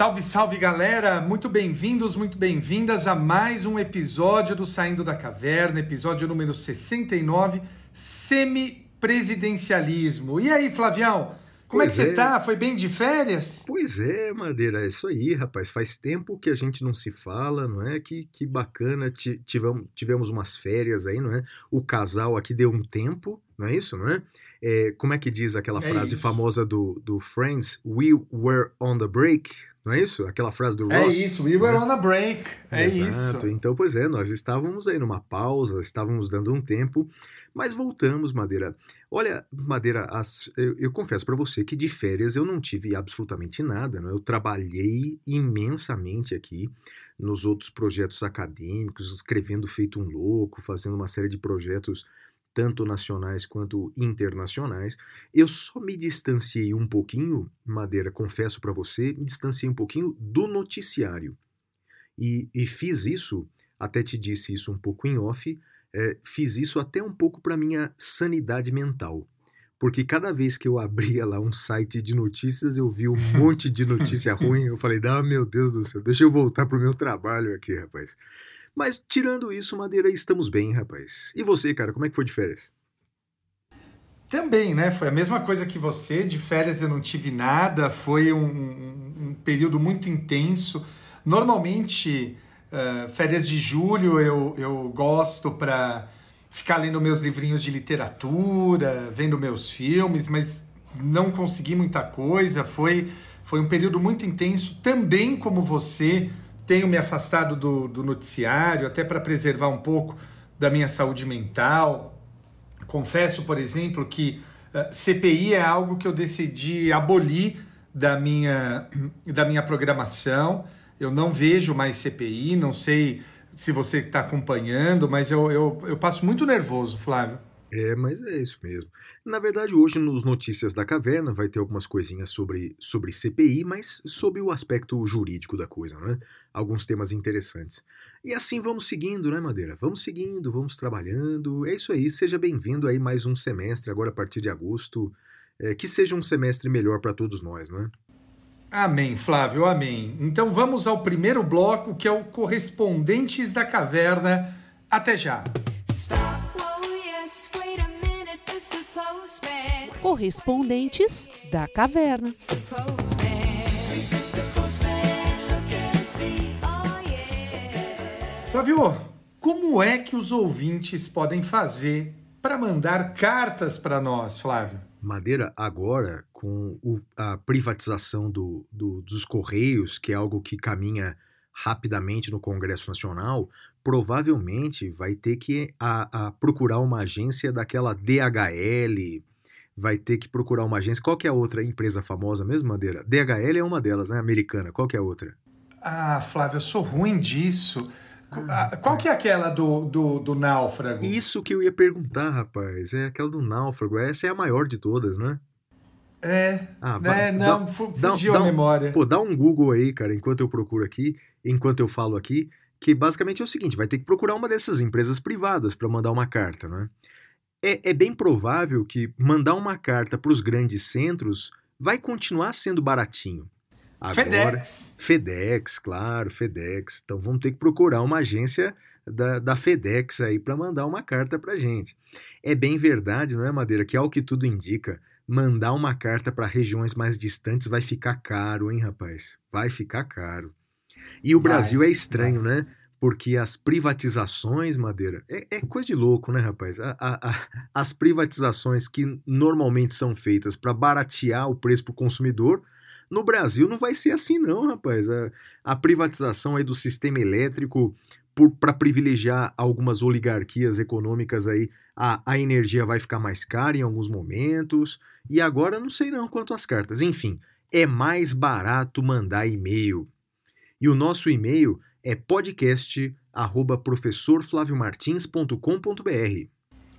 Salve, salve galera, muito bem-vindos, muito bem-vindas a mais um episódio do Saindo da Caverna, episódio número 69, semipresidencialismo. E aí, Flavião, como Pois é que você é. tá? Foi bem de férias? Pois é, Madeira, é isso aí, rapaz. Faz tempo que a gente não se fala, não é? Que, que bacana, Ti- tivemos, tivemos umas férias aí, não é? O casal aqui deu um tempo, não é isso, não é? É, como é que diz aquela É frase isso. famosa do, do Friends? We were on the break, não é isso? Aquela frase do É Ross. isso, we were né? on a break, é Exato. isso. Então, pois é, nós estávamos aí numa pausa, estávamos dando um tempo, mas voltamos, Madeira. Olha, Madeira, as- eu, eu confesso para você que de férias eu não tive absolutamente nada, né? Eu trabalhei imensamente aqui nos outros projetos acadêmicos, escrevendo feito um louco, fazendo uma série de projetos tanto nacionais quanto internacionais. Eu só me distanciei um pouquinho, Madeira, confesso para você, me distanciei um pouquinho do noticiário. E, e fiz isso, até te disse isso um pouco em off, é, fiz isso até um pouco para minha sanidade mental. Porque cada vez que eu abria lá um site de notícias, eu vi um monte de notícia ruim. Eu falei, ah, meu Deus do céu, deixa eu voltar pro meu trabalho aqui, rapaz. Mas tirando isso, Madeira, estamos bem, rapaz. E você, cara, como é que foi de férias? Também, né? Foi a mesma coisa que você. De férias eu não tive nada. Foi um, um- período muito intenso. Normalmente, eh, férias de julho eu, eu gosto para ficar lendo meus livrinhos de literatura, vendo meus filmes, mas não consegui muita coisa. Foi, foi um período muito intenso. Também, como você, tenho me afastado do, do noticiário, até para preservar um pouco da minha saúde mental. Confesso, por exemplo, que eh, CPI é algo que eu decidi abolir da minha, da minha programação. Eu não vejo mais CPI, não sei se você está acompanhando, mas eu, eu, eu passo muito nervoso, Flávio. É, mas é isso mesmo. Na verdade, hoje nos Notícias da Caverna vai ter algumas coisinhas sobre, sobre CPI, mas sobre o aspecto jurídico da coisa, né? Alguns temas interessantes. E assim vamos seguindo, né, Madeira? Vamos seguindo, vamos trabalhando. É isso aí, seja bem-vindo aí mais um semestre, agora a partir de agosto. É, que seja um semestre melhor para todos nós, né? Amém, Flávio, amém. Então vamos ao primeiro bloco, que é o Correspondentes da Caverna. Até já. Stop, Correspondentes da Caverna. Flávio, como é que os ouvintes podem fazer para mandar cartas para nós, Flávio? Madeira, agora, com o- a privatização do- do- dos Correios, que é algo que caminha rapidamente no Congresso Nacional, provavelmente vai ter que a- a procurar uma agência daquela DHL, vai ter que procurar uma agência. Qual que é a outra empresa famosa mesmo, Madeira? DHL é uma delas, né? Americana. Qual que é a outra? Ah, Flávio, eu sou ruim disso. Ah, Qual que é aquela do, do, do náufrago? Isso que eu ia perguntar, rapaz. É aquela do náufrago. Essa é a maior de todas, né? É, Ah, né, vai- não, dá- fu- dá- fugiu dá a um- memória. Pô, dá um Google aí, cara, enquanto eu procuro aqui, enquanto eu falo aqui, que basicamente é o seguinte: vai ter que procurar uma dessas empresas privadas para mandar uma carta, né? É, é bem provável que mandar uma carta para os grandes centros vai continuar sendo baratinho. Agora, FedEx. FedEx, claro, FedEx. Então vamos ter que procurar uma agência da, da FedEx aí para mandar uma carta para gente. É bem verdade, não é, Madeira? Que ao que tudo indica, mandar uma carta para regiões mais distantes vai ficar caro, hein, rapaz? Vai ficar caro. E o Vai, Brasil é estranho, né? Porque as privatizações, Madeira, é, é coisa de louco, né, rapaz? A- a- a- as privatizações que normalmente são feitas para baratear o preço para o consumidor, no Brasil não vai ser assim, não, rapaz. A, a privatização aí do sistema elétrico para privilegiar algumas oligarquias econômicas aí, a, a energia vai ficar mais cara em alguns momentos. E agora não sei não quanto às cartas. Enfim, é mais barato mandar e-mail. E o nosso e-mail é podcast@professorflaviomartins.com.br.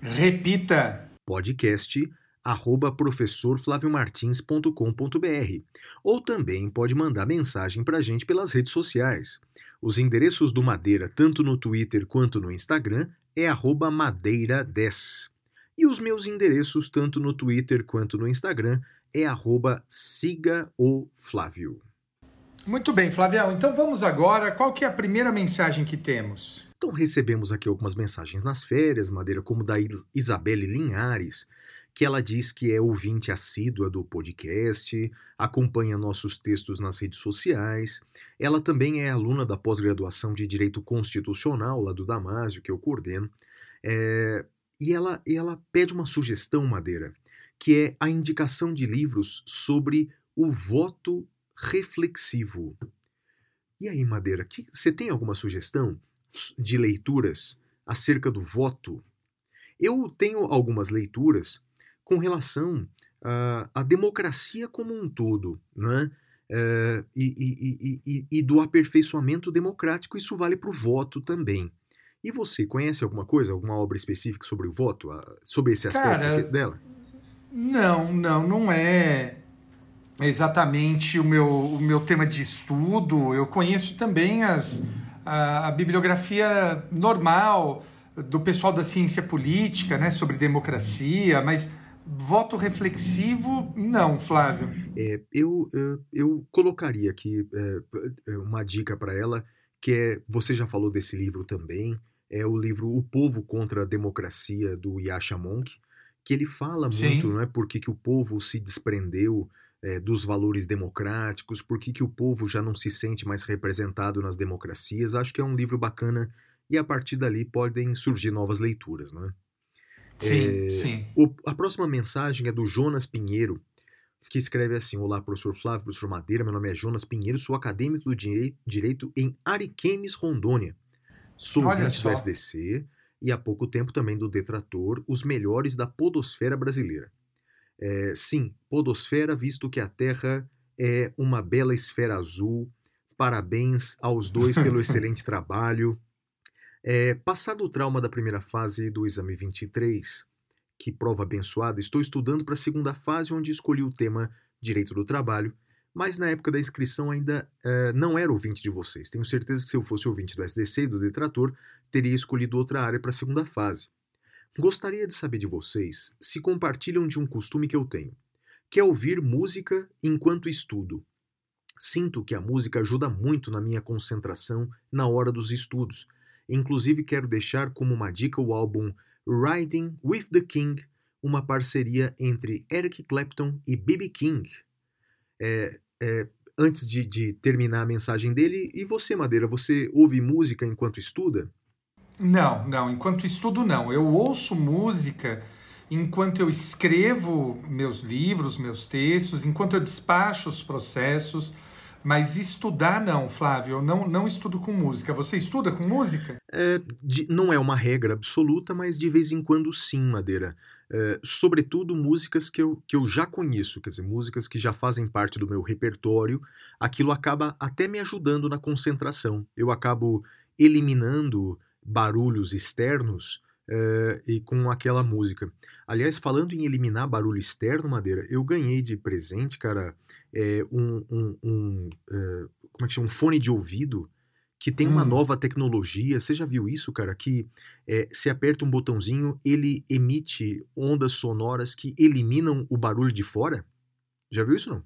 Repita. podcast arroba professorflaviomartins.com.br ou também pode mandar mensagem para a gente pelas redes sociais. Os endereços do Madeira, tanto no Twitter quanto no Instagram, é arroba madeira10. E os meus endereços, tanto no Twitter quanto no Instagram, é arroba siga o Flávio. Muito bem, Flavião. Então vamos agora. Qual que é a primeira mensagem que temos? Então recebemos aqui algumas mensagens nas férias, Madeira, como da Is- Isabelle Linhares, que ela diz que é ouvinte assídua do podcast, acompanha nossos textos nas redes sociais. Ela também é aluna da pós-graduação de Direito Constitucional, lá do Damásio, que eu coordeno. É, e ela, e ela pede uma sugestão, Madeira, que é a indicação de livros sobre o voto reflexivo. E aí, Madeira, que- você tem alguma sugestão de leituras acerca do voto? Eu tenho algumas leituras com relação ah, à democracia como um todo, né? Eh, e, e- e- e- do aperfeiçoamento democrático, isso vale para o voto também. E você conhece alguma coisa, alguma obra específica sobre o voto, sobre esse aspecto Cara, dela? Não, não, não é exatamente o meu, o meu tema de estudo. Eu conheço também as, a, a bibliografia normal do pessoal da ciência política, né, sobre democracia, mas voto reflexivo, não, Flávio. É, eu, eu, eu colocaria aqui é, uma dica para ela, que é, você já falou desse livro também, é o livro O Povo contra a Democracia, do Yasha Monk, que ele fala Sim. muito, não é, por que, que o povo se desprendeu é, dos valores democráticos, por que, que o povo já não se sente mais representado nas democracias. Acho que é um livro bacana e a partir dali podem surgir novas leituras, não é? Sim, É, sim. O- a próxima mensagem é do Jonas Pinheiro, que escreve assim: Olá, professor Flávio, professor Madeira, meu nome é Jonas Pinheiro, sou acadêmico do direi- Direito em Ariquemes, Rondônia. Sou ouvinte do. SDC e há pouco tempo também do Detrator, os melhores da podosfera brasileira. É, sim, podosfera, visto que a Terra é uma bela esfera azul. Parabéns aos dois pelo excelente trabalho. É, passado o trauma da primeira fase do exame 23, que prova abençoada, estou estudando para a segunda fase, onde escolhi o tema Direito do Trabalho, mas na época da inscrição ainda eh, não era ouvinte de vocês. Tenho certeza que se eu fosse ouvinte do SDC e do Detrator, teria escolhido outra área para a segunda fase. Gostaria de saber de vocês se compartilham de um costume que eu tenho, que é ouvir música enquanto estudo. Sinto que a música ajuda muito na minha concentração na hora dos estudos. Inclusive, quero deixar como uma dica o álbum Riding with the King, uma parceria entre Eric Clapton e B.B. King. É, é, antes de, de terminar a mensagem dele, e você, Madeira, você ouve música enquanto estuda? Não, não. Enquanto estudo, não. Eu ouço música enquanto eu escrevo meus livros, meus textos, enquanto eu despacho os processos. Mas estudar, não, Flávio. Eu não, não estudo com música. Você estuda com música? É, de- não é uma regra absoluta, mas de vez em quando sim, Madeira. É, sobretudo músicas que eu, que eu já conheço, quer dizer, músicas que já fazem parte do meu repertório, aquilo acaba até me ajudando na concentração. Eu acabo eliminando barulhos externos é, e com aquela música. Aliás, falando em eliminar barulho externo, Madeira, eu ganhei de presente, cara, é, um, um, um, é, como é que chama? Um fone de ouvido que tem uma Hum. nova tecnologia. Você já viu isso, cara? Que é, se aperta um botãozinho, ele emite ondas sonoras que eliminam o barulho de fora? Já viu isso não?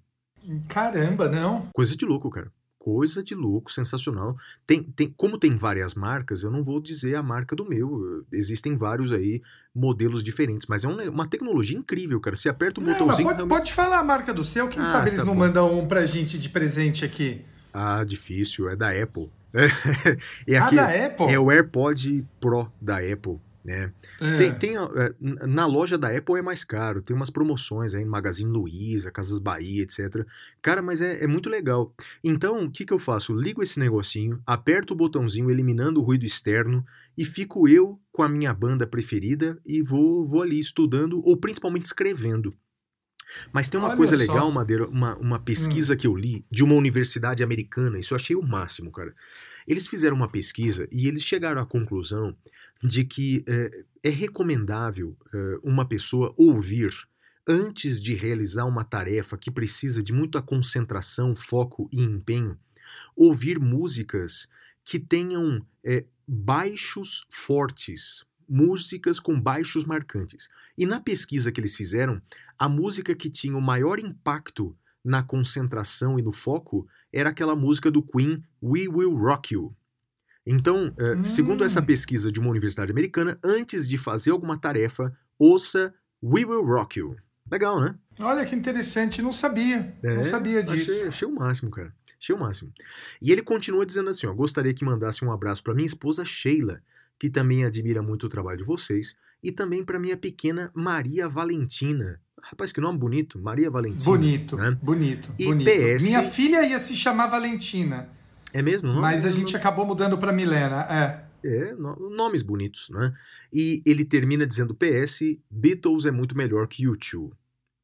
Caramba, não. Coisa de louco, cara. Coisa de louco, sensacional. Tem, tem, como tem várias marcas, eu não vou dizer a marca do meu. Existem vários aí modelos diferentes, mas é um ne- uma tecnologia incrível, cara. Você aperta um Não, botãozinho. pode, pode falar a marca do seu. Quem Ah, sabe eles tá não bom. mandam um pra gente de presente aqui? Ah, difícil. É da Apple. é, ah, aqui, da Apple? é o AirPod Pro da Apple, né? É. Tem, tem, é, na loja da Apple é mais caro, tem umas promoções aí no Magazine Luiza, Casas Bahia, etc. Cara, mas é, é muito legal. Então, o que, que eu faço? Ligo esse negocinho, aperto o botãozinho eliminando o ruído externo e fico eu com a minha banda preferida e vou, vou ali estudando ou principalmente escrevendo. Mas tem uma Olha coisa só. legal, Madeira, uma, uma pesquisa que eu li de uma universidade americana, isso eu achei o máximo, cara. Eles fizeram uma pesquisa e eles chegaram à conclusão de que é, é recomendável é, uma pessoa ouvir antes de realizar uma tarefa que precisa de muita concentração, foco e empenho, ouvir músicas que tenham é, baixos fortes, músicas com baixos marcantes. E na pesquisa que eles fizeram, a música que tinha o maior impacto na concentração e no foco era aquela música do Queen, We Will Rock You. Então, eh, segundo essa Hum. pesquisa de uma universidade americana, antes de fazer alguma tarefa, ouça We Will Rock You. Legal, né? Olha que interessante, não sabia. É, não sabia disso. Achei, achei o máximo, cara. Achei o máximo. E ele continua dizendo assim: ó, gostaria que mandasse um abraço para minha esposa Sheila, que também admira muito o trabalho de vocês, e também para minha pequena Maria Valentina. Rapaz, que nome bonito, Maria Valentina. Bonito, né? bonito, E bonito. PS Minha filha ia se chamar Valentina, É mesmo? o nome? mas a gente acabou mudando para Milena. É. É, no- nomes bonitos, né? E ele termina dizendo PS, Beatles é muito melhor que U2.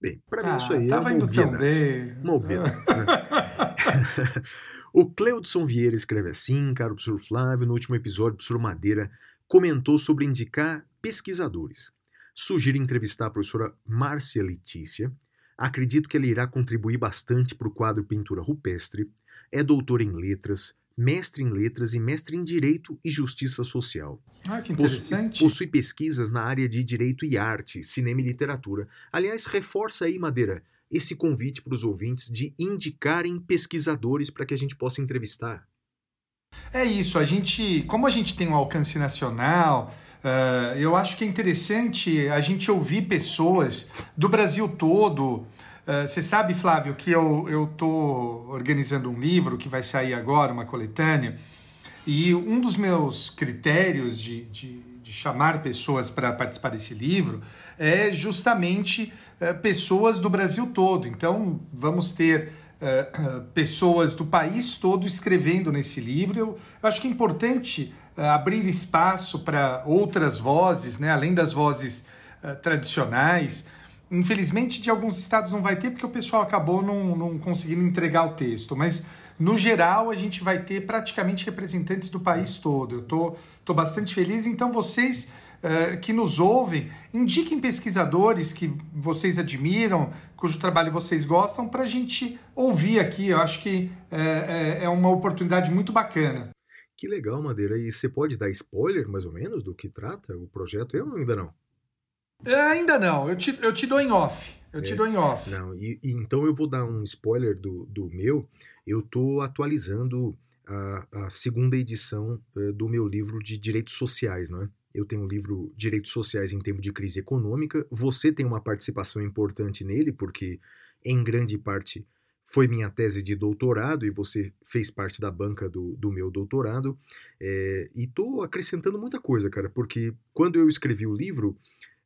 Bem, pra mim Ah, isso aí é tava uma indo tão obviedade. Uma obviedade, né? o Cleudson Vieira escreve assim, caro professor Flávio, no último episódio, o professor Madeira comentou sobre indicar pesquisadores. Sugiro entrevistar a professora Márcia Letícia. Acredito que ela irá contribuir bastante para o quadro Pintura Rupestre. É doutora em letras, mestre em letras e mestre em Direito e Justiça Social. Ah, que interessante. Possui pesquisas na área de Direito e Arte, Cinema e Literatura. Aliás, reforça aí, Madeira, esse convite para os ouvintes de indicarem pesquisadores para que a gente possa entrevistar. É isso, a gente, como a gente tem um alcance nacional, eh, eu acho que é interessante a gente ouvir pessoas do Brasil todo. Eh, Você sabe, Flávio, que eu estou organizando um livro que vai sair agora, uma coletânea, e um dos meus critérios de, de, de chamar pessoas para participar desse livro é justamente eh, pessoas do Brasil todo. Então, vamos ter eh, pessoas do país todo escrevendo nesse livro. Eu, eu acho que é importante abrir espaço para outras vozes, né, além das vozes tradicionais. Infelizmente, de alguns estados não vai ter, porque o pessoal acabou não, não conseguindo entregar o texto, mas no geral a gente vai ter praticamente representantes do país todo. Eu tô, tô bastante feliz. Então, vocês eh, que nos ouvem, indiquem pesquisadores que vocês admiram, cujo trabalho vocês gostam, para a gente ouvir aqui. Eu acho que é, é uma oportunidade muito bacana. Que legal, Madeira. E você pode dar spoiler, mais ou menos, do que trata o projeto? Eu ainda não. Eh, ainda não, eu te, eu te dou em off. Eu te É. dou em off. Não, e, e então eu vou dar um spoiler do, do meu. Eu estou atualizando a, a segunda edição eh, do meu livro de direitos sociais, não é? Eu tenho o livro Direitos Sociais em Tempo de Crise Econômica. Você tem uma participação importante nele, porque em grande parte foi minha tese de doutorado e você fez parte da banca do, do meu doutorado. É, e estou acrescentando muita coisa, cara, porque quando eu escrevi o livro,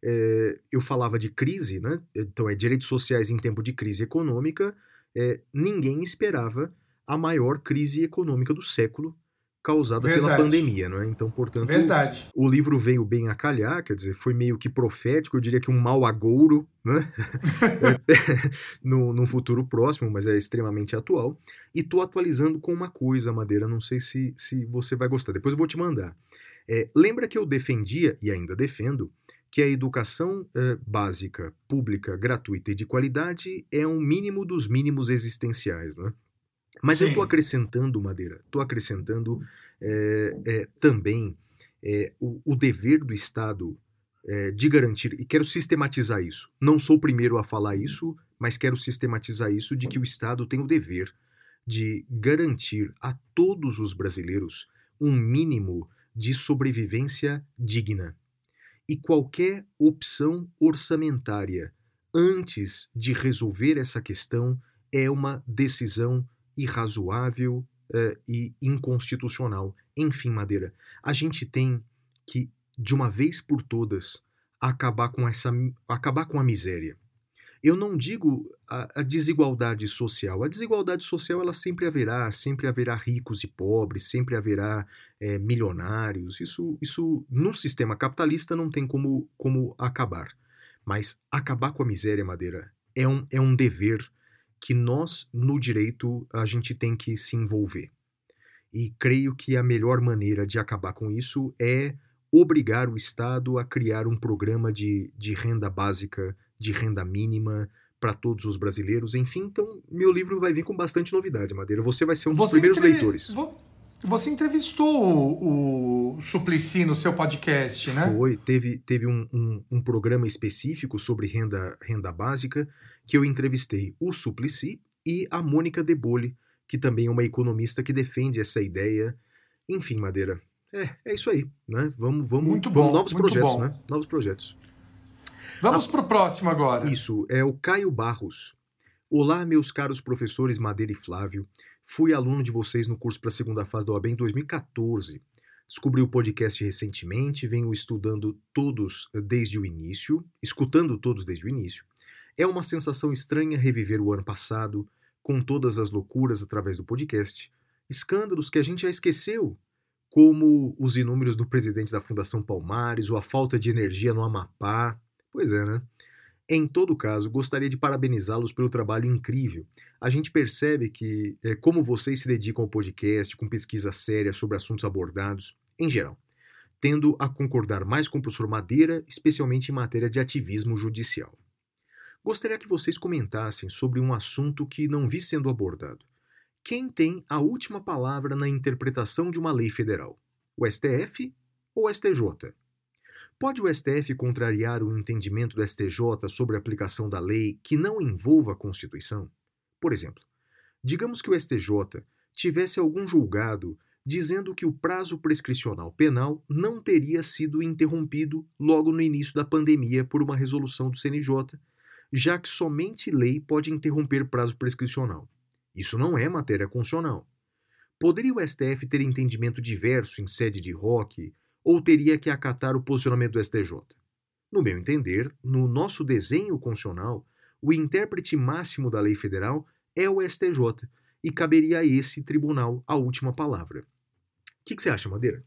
é, eu falava de crise, né? Então é direitos sociais em tempo de crise econômica. É, ninguém esperava a maior crise econômica do século causada pela Verdade. pandemia, não é? Então, portanto, Verdade. o livro veio bem a calhar, quer dizer, foi meio que profético, eu diria que um mau agouro, né? no, no futuro próximo, mas é extremamente atual. E tô atualizando com uma coisa, Madeira, não sei se, se você vai gostar, depois eu vou te mandar. É, lembra que eu defendia, e ainda defendo, que a educação eh, básica, pública, gratuita e de qualidade é um mínimo dos mínimos existenciais, né? Mas eu Sim. estou acrescentando, Madeira, estou acrescentando é, é, também é, o, o dever do Estado de garantir, e quero sistematizar isso. Não sou o primeiro a falar isso, mas quero sistematizar isso de que o Estado tem o dever de garantir a todos os brasileiros um mínimo de sobrevivência digna. E qualquer opção orçamentária antes de resolver essa questão é uma decisão irrazoável eh, e inconstitucional. Enfim, Madeira, a gente tem que, de uma vez por todas, acabar com essa acabar com a miséria. Eu não digo a, a desigualdade social. A desigualdade social ela sempre haverá, sempre haverá ricos e pobres, sempre haverá eh, milionários. Isso, isso no sistema capitalista não tem como, como acabar. Mas acabar com a miséria, Madeira, é um, é um dever que nós, no direito, a gente tem que se envolver. E creio que a melhor maneira de acabar com isso é obrigar o Estado a criar um programa de, de renda básica, de renda mínima para todos os brasileiros. Enfim, então meu livro vai vir com bastante novidade, Madeira. Você vai ser um dos primeiros entre- leitores. vo- Você entrevistou o, o Suplicy no seu podcast, né? Foi, teve, teve um, um, um programa específico sobre renda, renda básica que eu entrevistei o Suplicy e a Mônica Debole, que também é uma economista que defende essa ideia. Enfim, Madeira, é, é isso aí, né? Vamos, vamos, Muito vamos bom, novos muito projetos, bom. né? Novos projetos. Vamos pro próximo agora. Isso, é o Caio Barros. Olá, meus caros professores Madeira e Flávio. Fui aluno de vocês no curso para a segunda fase da OAB em 2014. Descobri o podcast recentemente, venho estudando todos eh, desde o início, escutando todos desde o início. É uma sensação estranha reviver o ano passado, com todas as loucuras através do podcast, escândalos que a gente já esqueceu, como os inúmeros do presidente da Fundação Palmares ou a falta de energia no Amapá. Pois é, né? Em todo caso, gostaria de parabenizá-los pelo trabalho incrível. A gente percebe que, é, como vocês se dedicam ao podcast, com pesquisa séria sobre assuntos abordados, em geral, tendo a concordar mais com o professor Madeira, especialmente em matéria de ativismo judicial. Gostaria que vocês comentassem sobre um assunto que não vi sendo abordado. Quem tem a última palavra na interpretação de uma lei federal? O STF ou o STJ? Pode o STF contrariar o entendimento do STJ sobre a aplicação da lei que não envolva a Constituição? Por exemplo, digamos que o STJ tivesse algum julgado dizendo que o prazo prescricional penal não teria sido interrompido logo no início da pandemia por uma resolução do CNJ, já que somente lei pode interromper prazo prescricional. Isso não é matéria constitucional. Poderia o STF ter entendimento diverso em sede de ROC ou teria que acatar o posicionamento do STJ? No meu entender, no nosso desenho constitucional, o intérprete máximo da lei federal é o STJ e caberia a esse tribunal a última palavra. O que, que você acha, Madeira?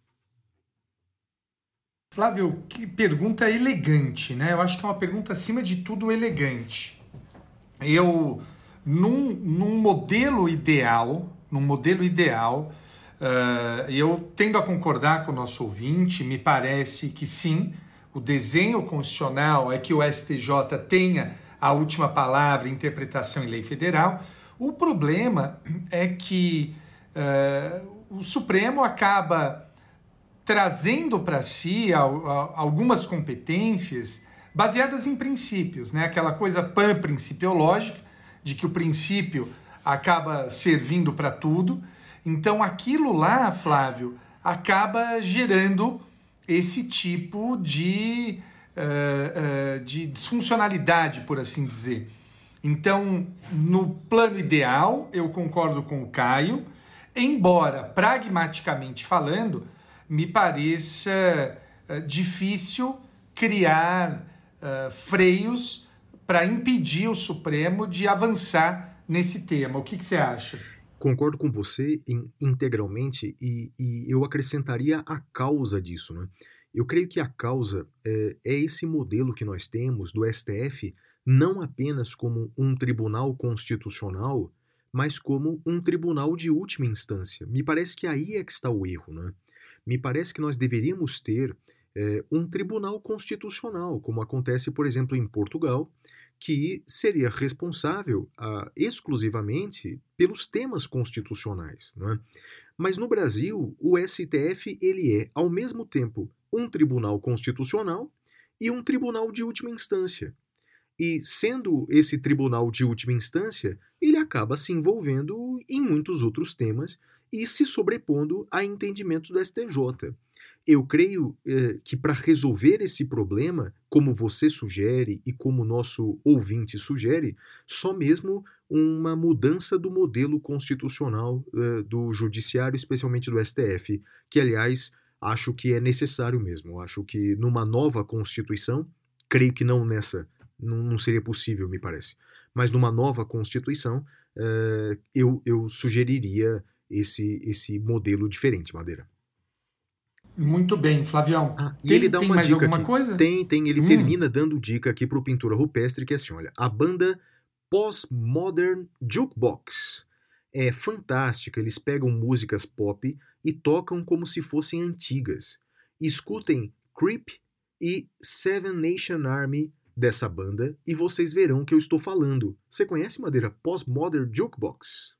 Flávio, que pergunta elegante, né? Eu acho que é uma pergunta, acima de tudo, elegante. Eu, num, num modelo ideal, num modelo ideal, uh, eu tendo a concordar com o nosso ouvinte, me parece que sim, o desenho constitucional é que o STJ tenha a última palavra interpretação em lei federal. O problema é que uh, o Supremo acaba trazendo para si algumas competências baseadas em princípios, né? Aquela coisa pan-principiológica, de que o princípio acaba servindo para tudo. Então, aquilo lá, Flávio, acaba gerando esse tipo de, uh, uh, de disfuncionalidade, por assim dizer. Então, no plano ideal, eu concordo com o Caio, embora, pragmaticamente falando, me pareça uh, difícil criar freios para impedir o Supremo de avançar nesse tema. O que, que você acha? Concordo com você em, integralmente e, e, eu acrescentaria a causa disso. Né? Eu creio que a causa é, é esse modelo que nós temos do STF não apenas como um tribunal constitucional, mas como um tribunal de última instância. Me parece que aí é que está o erro. Né? Me parece que nós deveríamos ter é, um tribunal constitucional, como acontece, por exemplo, em Portugal, que seria responsável ah, exclusivamente pelos temas constitucionais. Né? Mas no Brasil, o STF ele é, ao mesmo tempo, um tribunal constitucional e um tribunal de última instância. E sendo esse tribunal de última instância, ele acaba se envolvendo em muitos outros temas e se sobrepondo a entendimentos do STJ. Eu creio eh, que para resolver esse problema, como você sugere e como nosso ouvinte sugere, só mesmo uma mudança do modelo constitucional eh, do judiciário, especialmente do STF, que aliás acho que é necessário mesmo. Acho que numa nova constituição, creio que não nessa, não, não seria possível, me parece, mas numa nova constituição, eh, eu, eu sugeriria esse, esse modelo diferente, Madeira. Muito bem, Flavião. Ah, tem, ele dá tem mais alguma aqui. coisa? Tem, tem. Ele Hum. termina dando dica aqui pro Pintura Rupestre, que é assim, olha, a banda Postmodern Jukebox é fantástica. Eles pegam músicas pop e tocam como se fossem antigas. Escutem Creep e Seven Nation Army dessa banda e vocês verão que eu estou falando. Você conhece Madeira Postmodern Jukebox?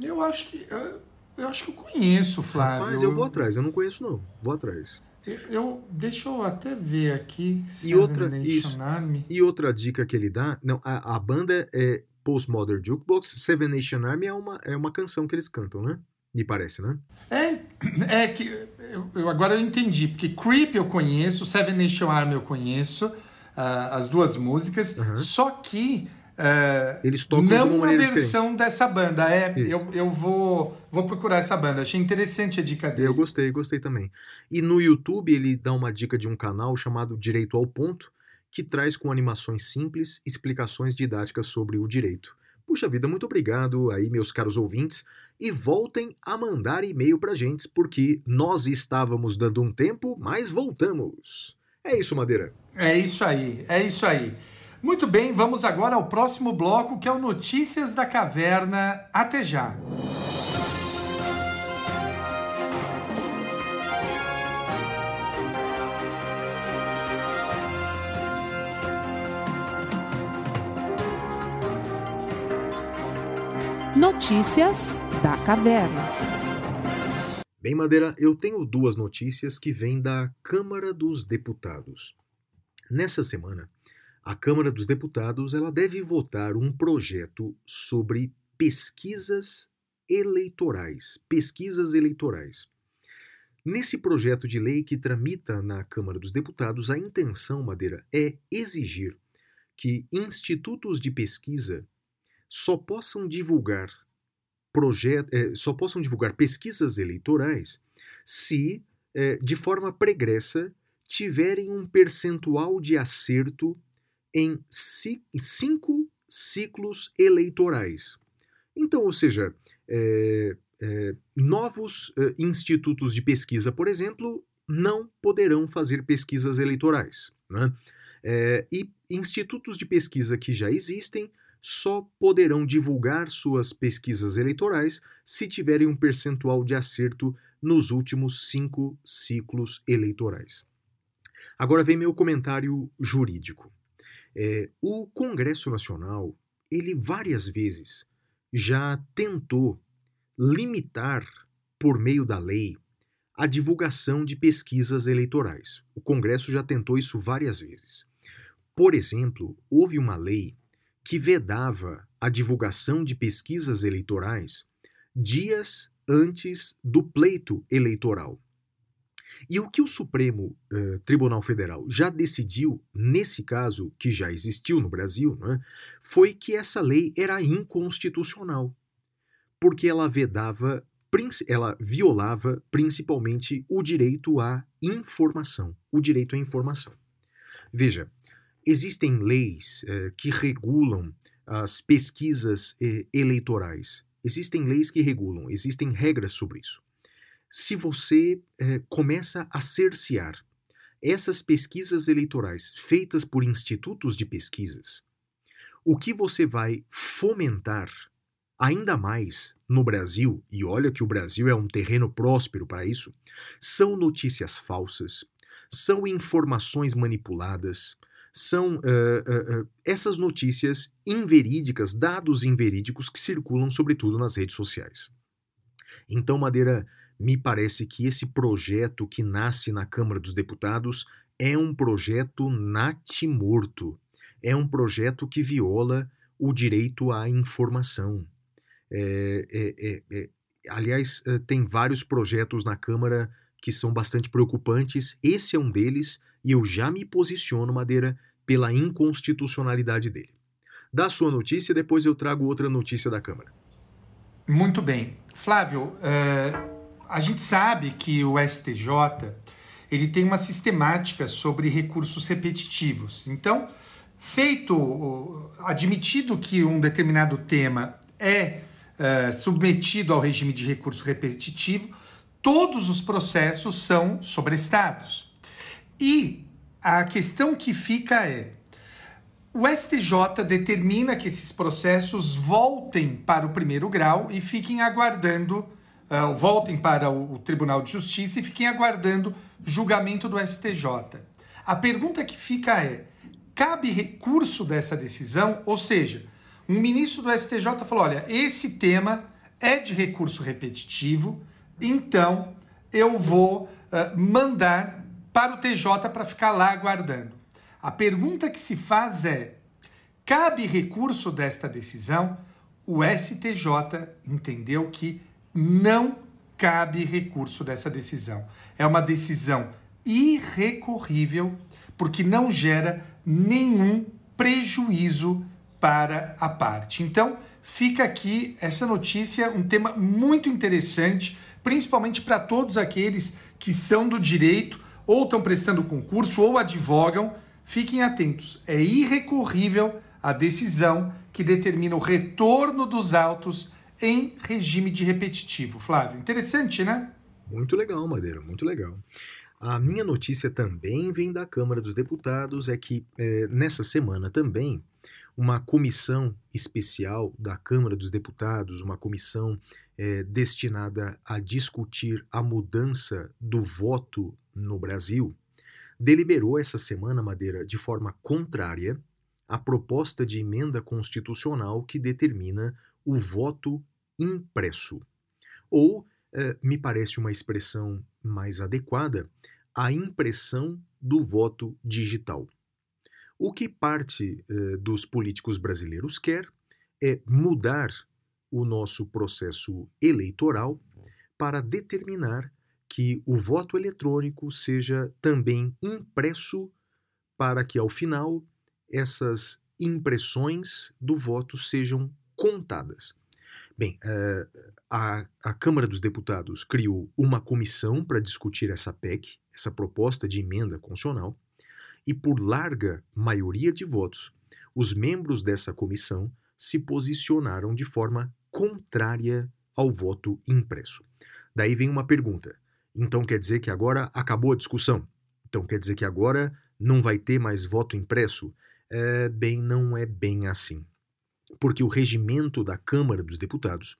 Eu acho que. Eu, eu acho que eu conheço, Flávio. Mas eu vou atrás, eu não conheço não. Vou atrás. Eu, eu- deixa eu até ver aqui. E Seven outra- Nation. Army. E outra dica que ele dá, não, a, a banda é Postmodern Jukebox, Seven Nation Army é uma, é uma canção que eles cantam, né? Me parece, né? É, é que eu, eu- agora eu entendi, porque Creep eu conheço, Seven Nation Army eu conheço, ah, as duas músicas, Aham. só que ah, Eles tocam de não uma uma maneira versão dessa banda. É, Isso. eu, eu vou, vou procurar essa banda. Achei interessante a dica dele. Eu gostei, gostei também. E no YouTube ele dá uma dica de um canal chamado Direito ao Ponto, que traz com animações simples explicações didáticas sobre o direito. Puxa vida, muito obrigado aí, meus caros ouvintes, e voltem a mandar e-mail pra gente, porque nós estávamos dando um tempo, mas voltamos. É isso, Madeira. É isso aí, é isso aí. Muito bem, vamos agora ao próximo bloco, que é o Notícias da Caverna. Até já. Notícias da Caverna. Bem, Madeira, eu tenho duas notícias que vêm da Câmara dos Deputados. Nessa semana, a Câmara dos Deputados ela deve votar um projeto sobre pesquisas eleitorais. Pesquisas eleitorais. Nesse projeto de lei que tramita na Câmara dos Deputados, a intenção, Madeira, é exigir que institutos de pesquisa só possam divulgar eh, só possam divulgar pesquisas eleitorais se, eh, de forma pregressa, tiverem um percentual de acerto em ci- em cinco ciclos eleitorais. Então, ou seja, eh, eh, novos eh, institutos de pesquisa, por exemplo, não poderão fazer pesquisas eleitorais. Né? Eh, e institutos de pesquisa que já existem só poderão divulgar suas pesquisas eleitorais se tiverem um percentual de acerto nos últimos cinco ciclos eleitorais. Agora vem meu comentário jurídico. É, o Congresso Nacional, ele várias vezes já tentou limitar, por meio da lei, a divulgação de pesquisas eleitorais. O Congresso já tentou isso várias vezes. Por exemplo, houve uma lei que vedava a divulgação de pesquisas eleitorais dias antes do pleito eleitoral. E o que o Supremo eh, Tribunal Federal já decidiu, nesse caso, que já existiu no Brasil, né, foi que essa lei era inconstitucional, porque ela vedava, ela violava principalmente o direito à informação. O direito à informação. Veja, existem leis eh, que regulam as pesquisas eh, eleitorais. Existem leis que regulam, existem regras sobre isso. Se você eh, começa a cercear essas pesquisas eleitorais feitas por institutos de pesquisas, o que você vai fomentar ainda mais no Brasil, e olha que o Brasil é um terreno próspero para isso, são notícias falsas, são informações manipuladas, são eh, eh, eh, essas notícias inverídicas, dados inverídicos que circulam sobretudo nas redes sociais. Então, Madeira, me parece que esse projeto que nasce na Câmara dos Deputados é um projeto natimorto, é um projeto que viola o direito à informação. É, é, é, é, aliás, eh, tem vários projetos na Câmara que são bastante preocupantes. Esse é um deles e eu já me posiciono, Madeira, pela inconstitucionalidade dele. Dá a sua notícia, depois eu trago outra notícia da Câmara. Muito bem. Flávio, eh, a gente sabe que o STJ ele tem uma sistemática sobre recursos repetitivos. Então, feito, admitido que um determinado tema é eh, submetido ao regime de recurso repetitivo, todos os processos são sobrestados. E a questão que fica é: o STJ determina que esses processos voltem para o primeiro grau e fiquem aguardando uh, voltem para o, o Tribunal de Justiça e fiquem aguardando julgamento do STJ. A pergunta que fica é: cabe recurso dessa decisão? Ou seja, um ministro do STJ falou: olha, esse tema é de recurso repetitivo, então eu vou uh, mandar para o TJ para ficar lá aguardando. A pergunta que se faz é: cabe recurso desta decisão? O STJ entendeu que não cabe recurso dessa decisão. É uma decisão irrecorrível, porque não gera nenhum prejuízo para a parte. Então, fica aqui essa notícia, um tema muito interessante, principalmente para todos aqueles que são do direito ou estão prestando concurso ou advogam. Fiquem atentos, é irrecorrível a decisão que determina o retorno dos autos em regime de repetitivo. Flávio, interessante, né? Muito legal, Madeira, muito legal. A minha notícia também vem da Câmara dos Deputados, é que é, nessa semana também uma comissão especial da Câmara dos Deputados, uma comissão é, destinada a discutir a mudança do voto no Brasil, deliberou essa semana, Madeira, de forma contrária a proposta de emenda constitucional que determina o voto impresso. Ou, é, me parece uma expressão mais adequada, a impressão do voto digital. O que parte eh, dos políticos brasileiros quer é mudar o nosso processo eleitoral para determinar que o voto eletrônico seja também impresso para que, ao final, essas impressões do voto sejam contadas. Bem, eh, a, a, Câmara dos Deputados criou uma comissão para discutir essa PEC, essa proposta de emenda constitucional, e por larga maioria de votos, os membros dessa comissão se posicionaram de forma contrária ao voto impresso. Daí vem uma pergunta: então quer dizer que agora acabou a discussão? Então quer dizer que agora não vai ter mais voto impresso? É, bem, não é bem assim. Porque o regimento da Câmara dos Deputados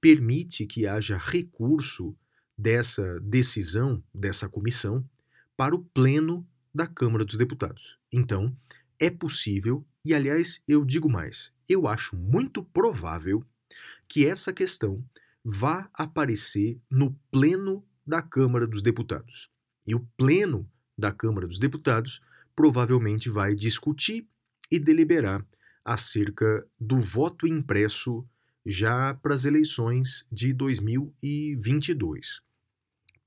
permite que haja recurso dessa decisão, dessa comissão, para o Pleno da Câmara dos Deputados. Então, é possível, e aliás, eu digo mais, eu acho muito provável que essa questão vá aparecer no Pleno da Câmara dos Deputados. E o Pleno da Câmara dos Deputados provavelmente vai discutir e deliberar acerca do voto impresso já para as eleições de 2022.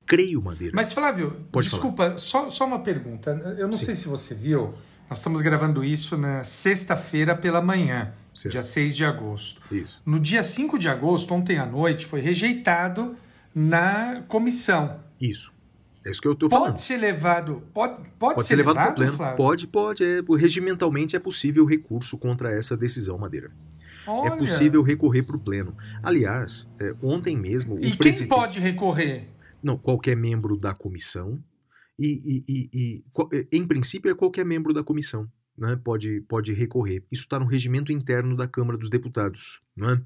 Creio, Madeira. Mas, Flávio, Pode desculpa, só, só uma pergunta. Eu não Sim. sei se você viu, nós estamos gravando isso na sexta-feira pela manhã, certo. dia 6 de agosto. Isso. No dia 5 de agosto, ontem à noite, foi rejeitado na comissão. Isso. É isso que eu estou falando. Pode ser levado. Pode, pode, pode ser, levado, levado pleno. Flávio? Pode, pode. É, regimentalmente é possível recurso contra essa decisão, Madeira. É Olha. É possível recorrer para o pleno. Aliás, é, ontem mesmo. E quem pode recorrer? Não, qualquer membro da comissão. E, e, e, e, em princípio, é qualquer membro da comissão. Né, pode, pode recorrer. Isso está no regimento interno da Câmara dos Deputados. Né?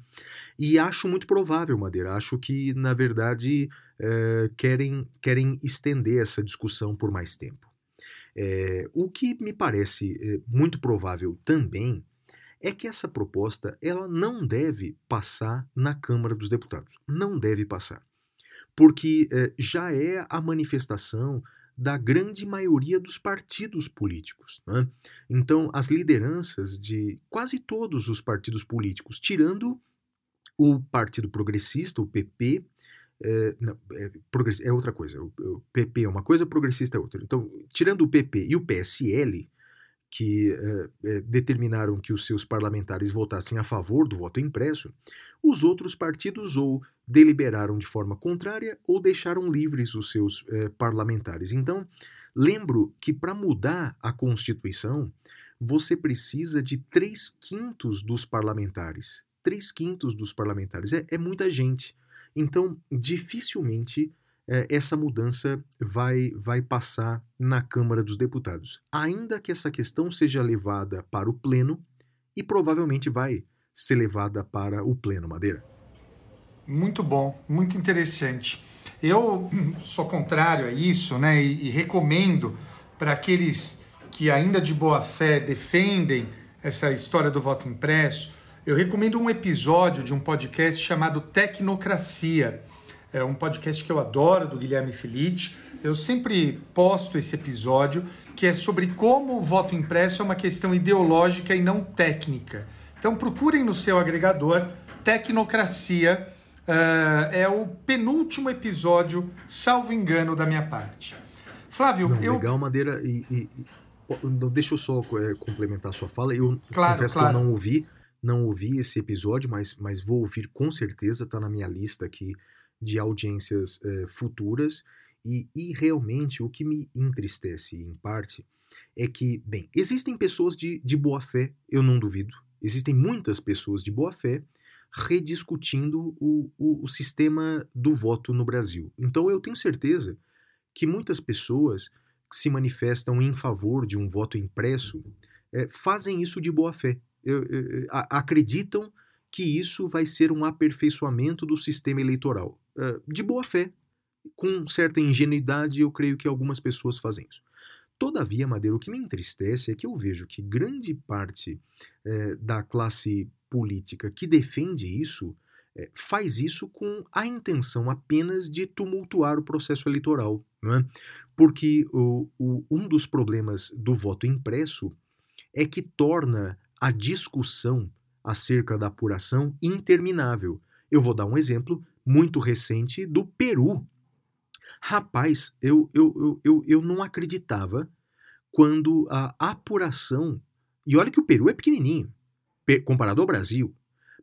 E acho muito provável, Madeira. Acho que, na verdade, é, querem, querem estender essa discussão por mais tempo. É, o que me parece é, muito provável também é que essa proposta ela não deve passar na Câmara dos Deputados. Não deve passar porque eh, já é a manifestação da grande maioria dos partidos políticos. Né? Então, as lideranças de quase todos os partidos políticos, tirando o Partido Progressista, o PP, é, não, é, é, outra coisa. O, o, PP é uma coisa, progressista é outra. Então, tirando o PP e o PSL, que é, determinaram que os seus parlamentares votassem a favor do voto impresso, os outros partidos ou deliberaram de forma contrária ou deixaram livres os seus parlamentares. Então, lembro que para mudar a Constituição, você precisa de três quintos dos parlamentares. Três quintos dos parlamentares. É, é muita gente. Então, dificilmente é, essa mudança vai, vai passar na Câmara dos Deputados. Ainda que essa questão seja levada para o Pleno e provavelmente vai ser levada para o Pleno Madeira. Muito bom, muito interessante. Eu sou contrário a isso, né? E, e recomendo para aqueles que ainda de boa fé defendem essa história do voto impresso, eu recomendo um episódio de um podcast chamado Tecnocracia. É um podcast que eu adoro, do Guilherme Felice. Eu sempre posto esse episódio, que é sobre como o voto impresso é uma questão ideológica e não técnica. Então procurem no seu agregador Tecnocracia. Uh, é o penúltimo episódio, salvo engano, da minha parte. Flávio, Não, eu. Legal, Madeira. E, e- e- deixa eu só é, complementar a sua fala. Eu Claro, confesso claro. que eu não ouvi, não ouvi esse episódio, mas, mas vou ouvir com certeza. Está na minha lista aqui de audiências é, futuras. E, e realmente o que me entristece, em parte, é que, bem, existem pessoas de, de boa fé, eu não duvido. Existem muitas pessoas de boa fé rediscutindo o, o, o sistema do voto no Brasil. Então eu tenho certeza que muitas pessoas que se manifestam em favor de um voto impresso eh, fazem isso de boa fé. Eu- eu- acreditam que isso vai ser um aperfeiçoamento do sistema eleitoral. Eh, de boa fé, com certa ingenuidade, eu creio que algumas pessoas fazem isso. Todavia, Madeira, o que me entristece é que eu vejo que grande parte eh, da classe política que defende isso eh, faz isso com a intenção apenas de tumultuar o processo eleitoral, é? Porque o, o- um dos problemas do voto impresso é que torna a discussão acerca da apuração interminável. Eu vou dar um exemplo muito recente do Peru. Rapaz, eu, eu, eu, eu, eu não acreditava quando a apuração. E olha que o Peru é pequenininho, pe- comparado ao Brasil,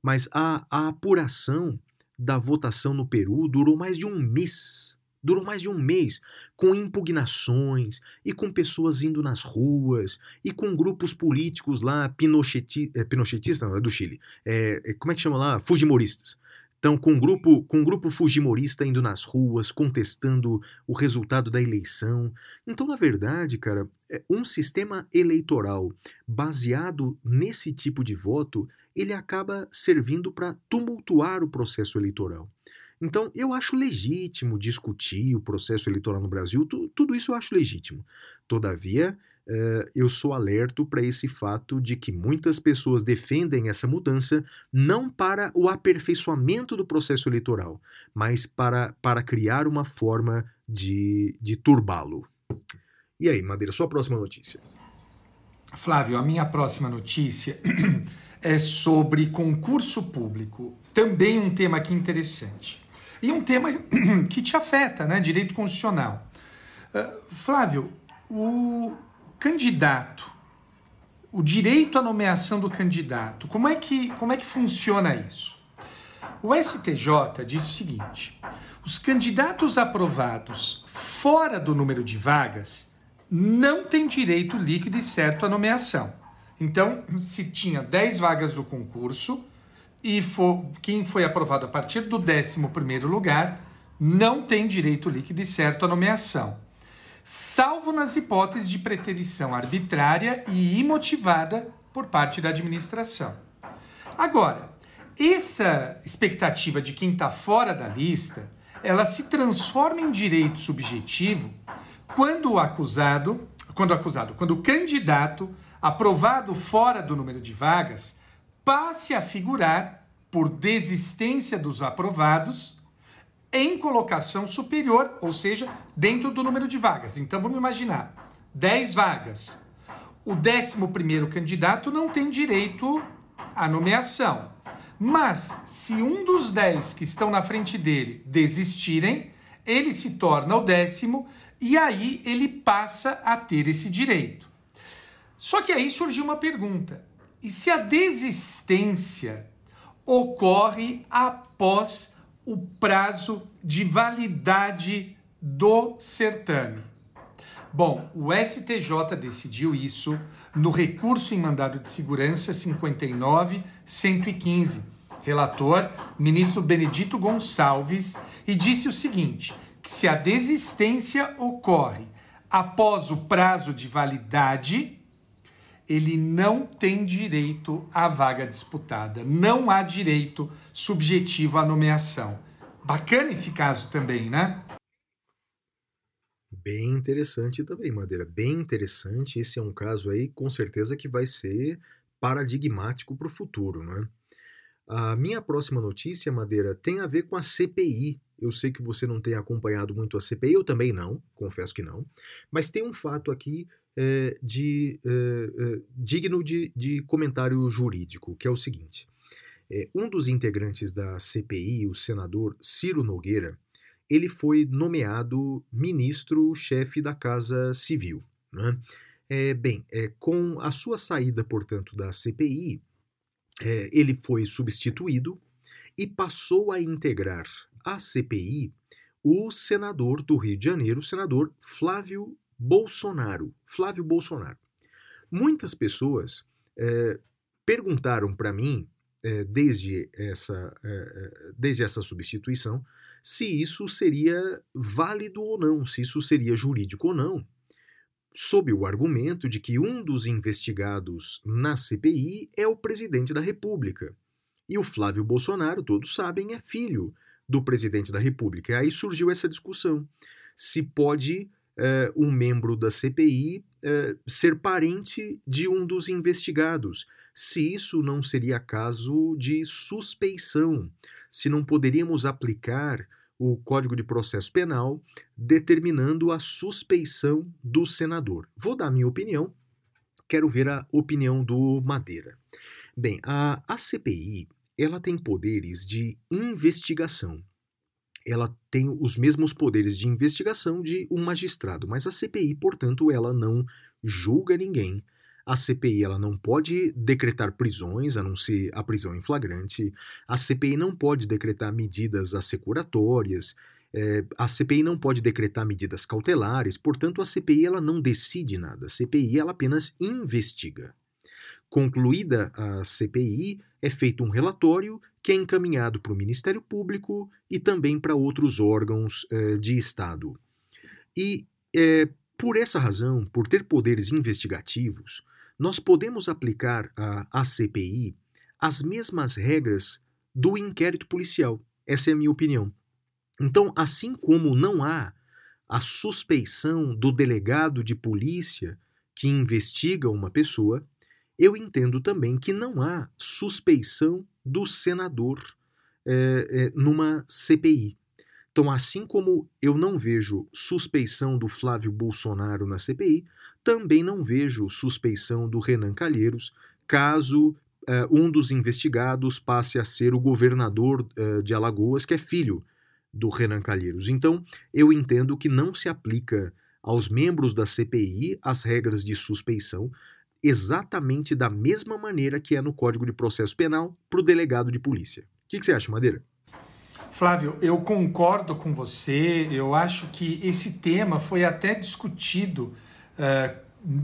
mas a, a apuração da votação no Peru durou mais de um mês. Durou mais de um mês, com impugnações e com pessoas indo nas ruas e com grupos políticos lá, pinocheti, é, pinochetistas, não, é do Chile, é, como é que chama lá? Fujimoristas. Então, com um grupo, com um grupo fujimorista indo nas ruas, contestando o resultado da eleição. Então, na verdade, cara, é, um sistema eleitoral baseado nesse tipo de voto, ele acaba servindo para tumultuar o processo eleitoral. Então, eu acho legítimo discutir o processo eleitoral no Brasil, tu- tudo isso eu acho legítimo. Todavia, eh, eu sou alerto para esse fato de que muitas pessoas defendem essa mudança não para o aperfeiçoamento do processo eleitoral, mas para, para criar uma forma de, de turbá-lo. E aí, Madeira, sua próxima notícia. Flávio, a minha próxima notícia é sobre concurso público. Também um tema aqui interessante. E um tema que te afeta, né? Direito constitucional. Ah, Flávio, o candidato, o direito à nomeação do candidato, como é que, como é que funciona isso? O STJ diz o seguinte: os candidatos aprovados fora do número de vagas não têm direito líquido e certo à nomeação. Então, se tinha 10 vagas do concurso e for, quem foi aprovado a partir do 11º lugar não tem direito líquido e certo à nomeação, salvo nas hipóteses de preterição arbitrária e imotivada por parte da administração. Agora, essa expectativa de quem está fora da lista, ela se transforma em direito subjetivo quando o acusado, quando o acusado, quando o candidato aprovado fora do número de vagas passe a figurar por desistência dos aprovados em colocação superior, ou seja, dentro do número de vagas. Então vamos imaginar, 10 vagas. O 11º candidato não tem direito à nomeação. Mas se um dos 10 que estão na frente dele desistirem, ele se torna o décimo e aí ele passa a ter esse direito. Só que aí surgiu uma pergunta: e se a desistência ocorre após o prazo de validade do certame? Bom, o STJ decidiu isso no recurso em mandado de segurança 59-115. Relator, ministro Benedito Gonçalves, e disse o seguinte: que se a desistência ocorre após o prazo de validade, ele não tem direito à vaga disputada. Não há direito subjetivo à nomeação. Bacana esse caso também, né? Bem interessante também, Madeira. Bem interessante. Esse é um caso aí, com certeza, que vai ser paradigmático para o futuro, né? A minha próxima notícia, Madeira, tem a ver com a CPI. Eu sei que você não tem acompanhado muito a CPI, eu também não, confesso que não. Mas tem um fato aqui é, de, é, é, digno de, de, comentário jurídico, que é o seguinte. Um dos integrantes da CPI, o senador Ciro Nogueira, ele foi nomeado ministro-chefe da Casa Civil. Né? É, bem, é, com a sua saída, portanto, da CPI, é, ele foi substituído e passou a integrar a CPI o senador do Rio de Janeiro, o senador Flávio Bolsonaro. Flávio Bolsonaro. Muitas pessoas é, perguntaram para mim, é, desde, essa, é, desde essa substituição, se isso seria válido ou não, se isso seria jurídico ou não, sob o argumento de que um dos investigados na CPI é o presidente da República. E o Flávio Bolsonaro, todos sabem, é filho do presidente da República. Aí surgiu essa discussão: se pode uh, um membro da CPI uh, eh, ser parente de um dos investigados, se isso não seria caso de suspeição, se não poderíamos aplicar o Código de Processo Penal determinando a suspeição do senador. Vou dar minha opinião, quero ver a opinião do Madeira. Bem, a, a CPI ela tem poderes de investigação ela tem os mesmos poderes de investigação de um magistrado, mas a CPI, portanto, ela não julga ninguém. A CPI ela não pode decretar prisões, a não ser a prisão em flagrante. A CPI não pode decretar medidas assecuratórias. É, a CPI não pode decretar medidas cautelares. Portanto, a CPI ela não decide nada. A CPI ela apenas investiga. Concluída a CPI, é feito um relatório que é encaminhado para o Ministério Público e também para outros órgãos eh, de Estado. E, eh, por essa razão, por ter poderes investigativos, nós podemos aplicar à CPI as mesmas regras do inquérito policial. Essa é a minha opinião. Então, assim como não há a suspeição do delegado de polícia que investiga uma pessoa, eu entendo também que não há suspeição do senador é, é, numa CPI. Então, assim como eu não vejo suspeição do Flávio Bolsonaro na CPI, também não vejo suspeição do Renan Calheiros, caso é, um dos investigados passe a ser o governador de Alagoas, que é filho do Renan Calheiros. Então, eu entendo que não se aplica aos membros da CPI as regras de suspeição, exatamente da mesma maneira que é no Código de Processo Penal para o delegado de polícia. O que, que você acha, Madeira? Flávio, eu concordo com você. Eu acho que esse tema foi até discutido uh,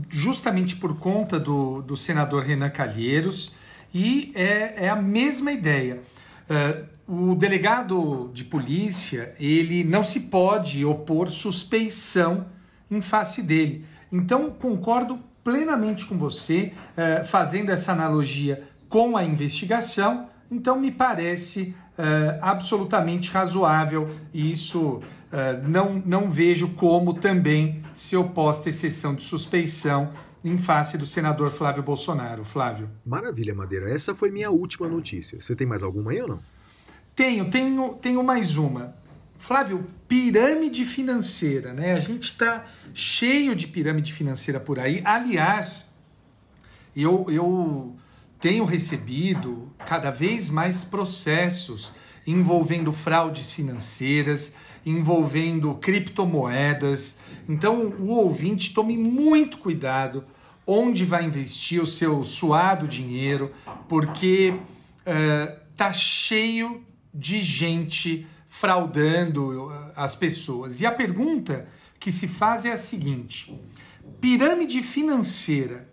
justamente por conta do, do senador Renan Calheiros e é, é a mesma ideia. Uh, o delegado de polícia ele não se pode opor suspeição em face dele. Então concordo plenamente com você, uh, fazendo essa analogia com a investigação, então me parece uh, absolutamente razoável e isso uh, não, não vejo como também se oposta exceção de suspeição em face do senador Flávio Bolsonaro. Flávio. Maravilha, Madeira. Essa foi minha última notícia. Você tem mais alguma aí ou não? Tenho, tenho, tenho mais uma. Flávio, pirâmide financeira, né? A gente está cheio de pirâmide financeira por aí. Aliás, eu, eu tenho recebido cada vez mais processos envolvendo fraudes financeiras, envolvendo criptomoedas. Então, o ouvinte tome muito cuidado onde vai investir o seu suado dinheiro, porque uh, cheio de gente fraudando uh, as pessoas. E a pergunta que se faz é a seguinte: pirâmide financeira,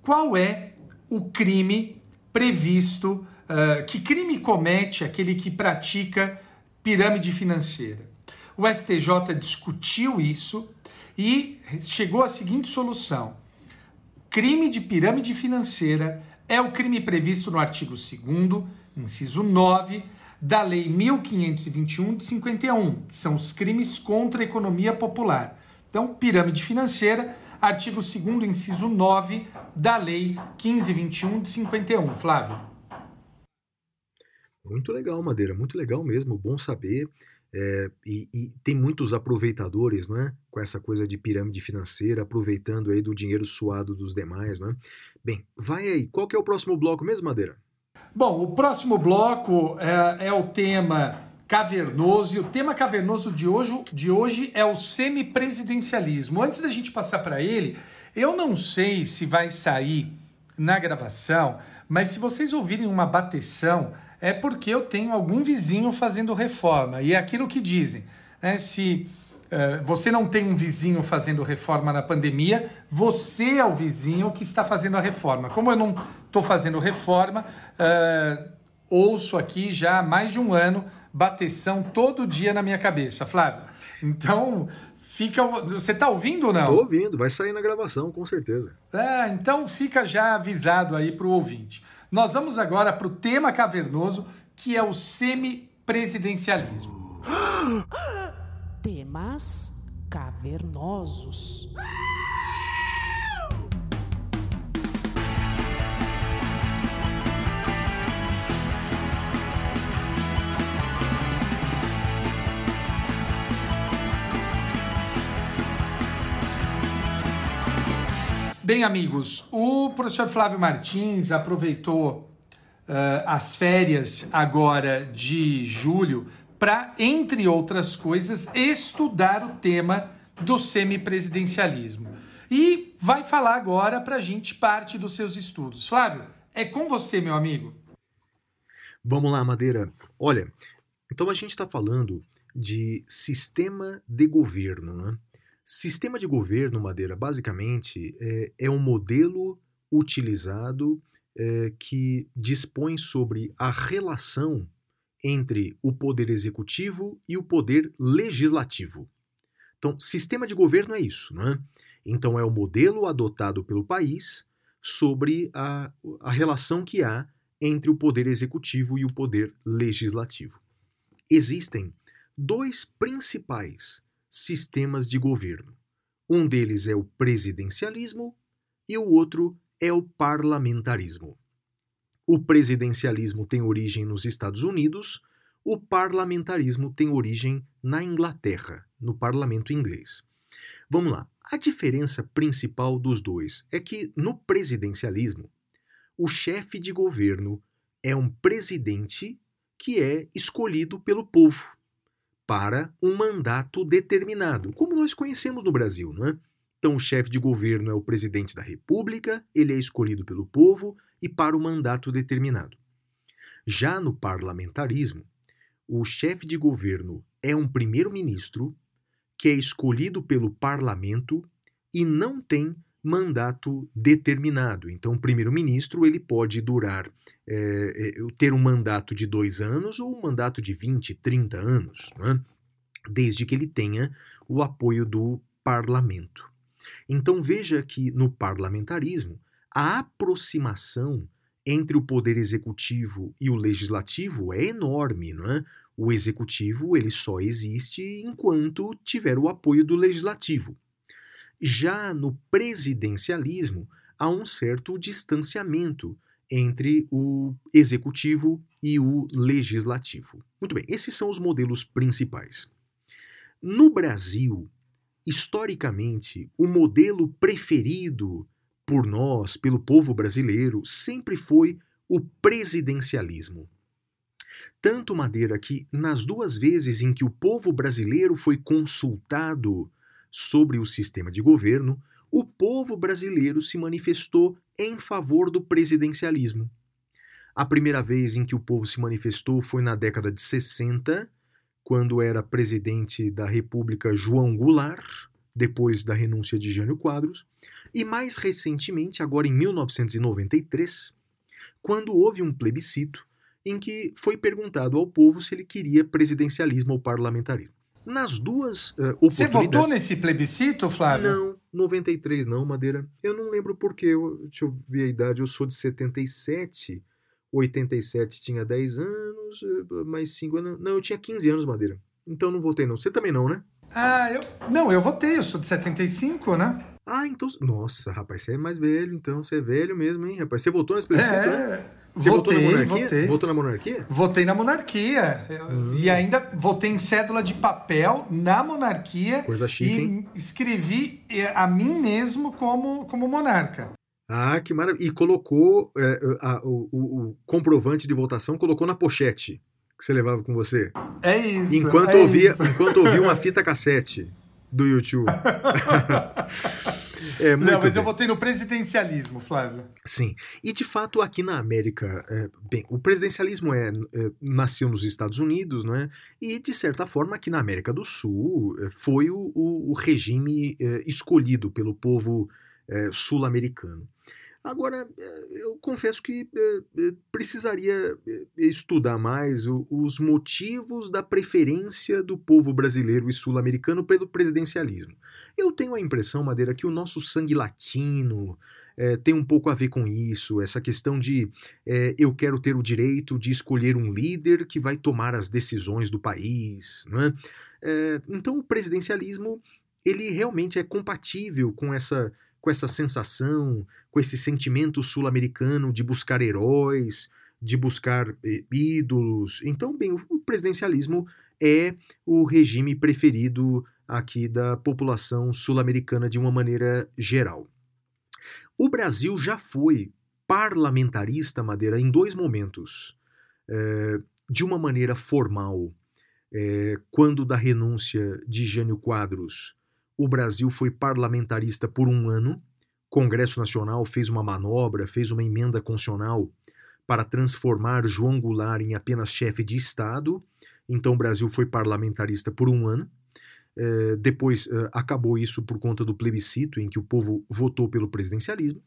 qual é o crime previsto? Uh, que crime comete aquele que pratica pirâmide financeira? O STJ discutiu isso e chegou à seguinte solução: crime de pirâmide financeira é o crime previsto no artigo 2 inciso 9 da Lei 1521 de 51, que são os crimes contra a economia popular. Então, pirâmide financeira, artigo 2 inciso 9 da Lei 1521 de 51. Flávio. Muito legal, Madeira, muito legal mesmo, bom saber. É, e, e tem muitos aproveitadores, não é? Com essa coisa de pirâmide financeira, aproveitando aí do dinheiro suado dos demais, não é? Bem, vai aí. Qual que é o próximo bloco mesmo, Madeira? Bom, o próximo bloco é, é o tema cavernoso, e o tema cavernoso de hoje, de hoje é o semipresidencialismo. Antes da gente passar para ele, eu não sei se vai sair na gravação, mas se vocês ouvirem uma bateção, é porque eu tenho algum vizinho fazendo reforma. E é aquilo que dizem, né? Se você não tem um vizinho fazendo reforma na pandemia, você é o vizinho que está fazendo a reforma. Como eu não estou fazendo reforma, eh, ouço aqui já há mais de um ano bateção todo dia na minha cabeça, Flávio. Então, fica. Você está ouvindo ou não? Tô ouvindo, vai sair na gravação, com certeza. É, então fica já avisado aí para o ouvinte. Nós vamos agora para o tema cavernoso, que é o semipresidencialismo. Temas cavernosos. Bem, amigos, o professor Flávio Martins aproveitou uh, as férias agora de julho para, entre outras coisas, estudar o tema do semipresidencialismo. E vai falar agora para a gente parte dos seus estudos. Flávio, é com você, meu amigo. Vamos lá, Madeira. Olha, então a gente está falando de sistema de governo, né? Sistema de governo, Madeira, basicamente, é, é um modelo utilizado é, que dispõe sobre a relação entre o poder executivo e o poder legislativo. Então, sistema de governo é isso, não é? Então, é o modelo adotado pelo país sobre a, a relação que há entre o poder executivo e o poder legislativo. Existem dois principais sistemas de governo. Um deles é o presidencialismo e o outro é o parlamentarismo. O presidencialismo tem origem nos Estados Unidos, o parlamentarismo tem origem na Inglaterra, no parlamento inglês. Vamos lá. A diferença principal dos dois é que no presidencialismo, o chefe de governo é um presidente que é escolhido pelo povo para um mandato determinado, como nós conhecemos no Brasil, não é? Então, o chefe de governo é o presidente da República, ele é escolhido pelo povo e para o mandato determinado. Já no parlamentarismo, o chefe de governo é um primeiro-ministro que é escolhido pelo parlamento e não tem mandato determinado. Então, o primeiro-ministro ele pode durar, é, ter um mandato de dois anos ou um mandato de 20, 30 anos, né? desde que ele tenha o apoio do parlamento. Então, veja que no parlamentarismo, a aproximação entre o poder executivo e o legislativo é enorme, não é? O executivo ele só existe enquanto tiver o apoio do legislativo. Já no presidencialismo, há um certo distanciamento entre o executivo e o legislativo. Muito bem, esses são os modelos principais. No Brasil, historicamente, o modelo preferido por nós, pelo povo brasileiro, sempre foi o presidencialismo. Tanto Madeira que, nas duas vezes em que o povo brasileiro foi consultado sobre o sistema de governo, o povo brasileiro se manifestou em favor do presidencialismo. A primeira vez em que o povo se manifestou foi na década de 60, quando era presidente da República João Goulart, depois da renúncia de Jânio Quadros, e mais recentemente, agora em 1993, quando houve um plebiscito em que foi perguntado ao povo se ele queria presidencialismo ou parlamentarismo. Nas duas uh, oportunidades. Você votou nesse plebiscito, Flávio? Não, 93 não, Madeira. Eu não lembro porque. Eu, deixa eu ver a idade. Eu sou de 77. 87 tinha 10 anos, eh, mais 5 anos. Não, eu tinha 15 anos, Madeira. Então não votei, não. Você também não, né? Ah, eu. Não, eu votei, eu sou de 75, né? Ah, então. Nossa, rapaz, você é mais velho, então. Você é velho mesmo, hein, rapaz? Você votou nesse plebiscito, né? É, Você votou na votei, monarquia? votei. Votou na monarquia? Votei na monarquia. Hum. E ainda votei em cédula de papel na monarquia. Coisa chique, e hein? escrevi eh, a mim mesmo como, como monarca. Ah, que maravilha. E colocou é, a- o, o- o comprovante de votação, colocou na pochete que você levava com você. É isso. Enquanto é ouvia, isso. enquanto ouvia uma fita cassete do YouTube. é muito Não, mas bem. eu votei no presidencialismo, Flávio. Sim. E de fato, aqui na América, é, bem, o presidencialismo é, é, nasceu nos Estados Unidos, não é? E de certa forma, aqui na América do Sul, é, foi o, o- o regime é, escolhido pelo povo é, sul-americano. Agora, é, eu confesso que é, é, precisaria estudar mais os motivos da preferência do povo brasileiro e sul-americano pelo presidencialismo. Eu tenho a impressão, Madeira, que o nosso sangue latino, é, tem um pouco a ver com isso, essa questão de é, eu quero ter o direito de escolher um líder que vai tomar as decisões do país, não é? É, então o presidencialismo ele realmente é compatível com essa com essa sensação, com esse sentimento sul-americano de buscar heróis, de buscar eh, ídolos. Então, bem, o presidencialismo é o regime preferido aqui da população sul-americana de uma maneira geral. O Brasil já foi parlamentarista, Madeira, em dois momentos. É, de uma maneira formal, é, quando da renúncia de Jânio Quadros, o Brasil foi parlamentarista por um ano. Congresso Nacional fez uma manobra, fez uma emenda constitucional para transformar João Goulart em apenas chefe de Estado. Então o Brasil foi parlamentarista por um ano. É, depois é, acabou isso por conta do plebiscito, em que o povo votou pelo presidencialismo.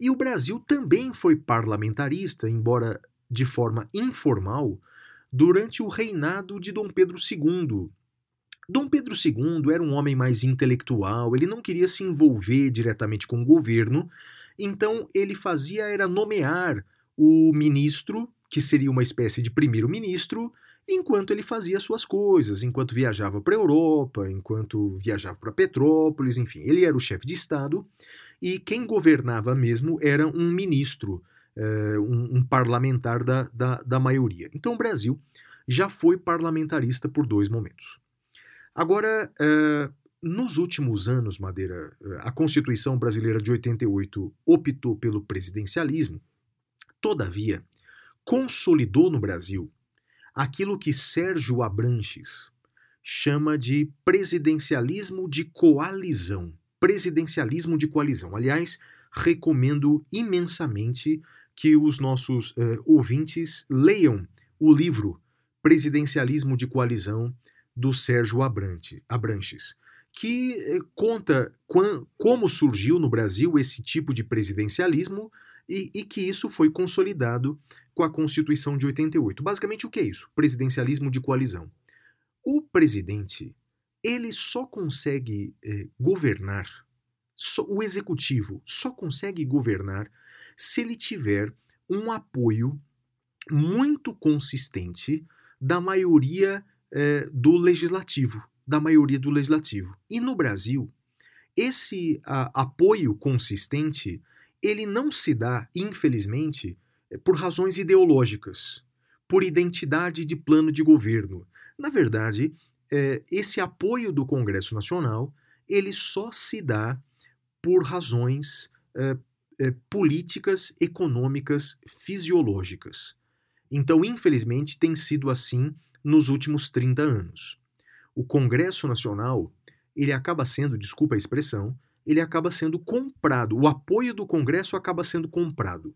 E o Brasil também foi parlamentarista, embora de forma informal, durante o reinado de Dom Pedro II. Dom Pedro II era um homem mais intelectual, ele não queria se envolver diretamente com o governo, então ele fazia era nomear o ministro, que seria uma espécie de primeiro-ministro, enquanto ele fazia suas coisas, enquanto viajava para a Europa, enquanto viajava para Petrópolis, enfim, ele era o chefe de Estado e quem governava mesmo era um ministro, eh, um, parlamentar da, da, da maioria. Então o Brasil já foi parlamentarista por dois momentos. Agora, eh, nos últimos anos, Madeira, eh, a Constituição Brasileira de 88 optou pelo presidencialismo, todavia, consolidou no Brasil aquilo que Sérgio Abranches chama de presidencialismo de coalizão. Presidencialismo de coalizão. Aliás, recomendo imensamente que os nossos eh, ouvintes leiam o livro Presidencialismo de Coalizão do Sérgio Abrante, Abranches, que eh, conta como surgiu no Brasil esse tipo de presidencialismo e, e que isso foi consolidado com a Constituição de 88. Basicamente, o que é isso? Presidencialismo de coalizão. O presidente, ele só consegue eh, governar, o executivo só consegue governar se ele tiver um apoio muito consistente da maioria eh, do legislativo, da maioria do legislativo. E no Brasil, esse a, apoio consistente, ele não se dá, infelizmente, eh, por razões ideológicas, por identidade de plano de governo. Na verdade, eh, esse apoio do Congresso Nacional, ele só se dá por razões eh, eh, políticas, econômicas, fisiológicas. Então, infelizmente, tem sido assim nos últimos 30 anos. O Congresso Nacional, ele acaba sendo, desculpa a expressão, ele acaba sendo comprado, o apoio do Congresso acaba sendo comprado.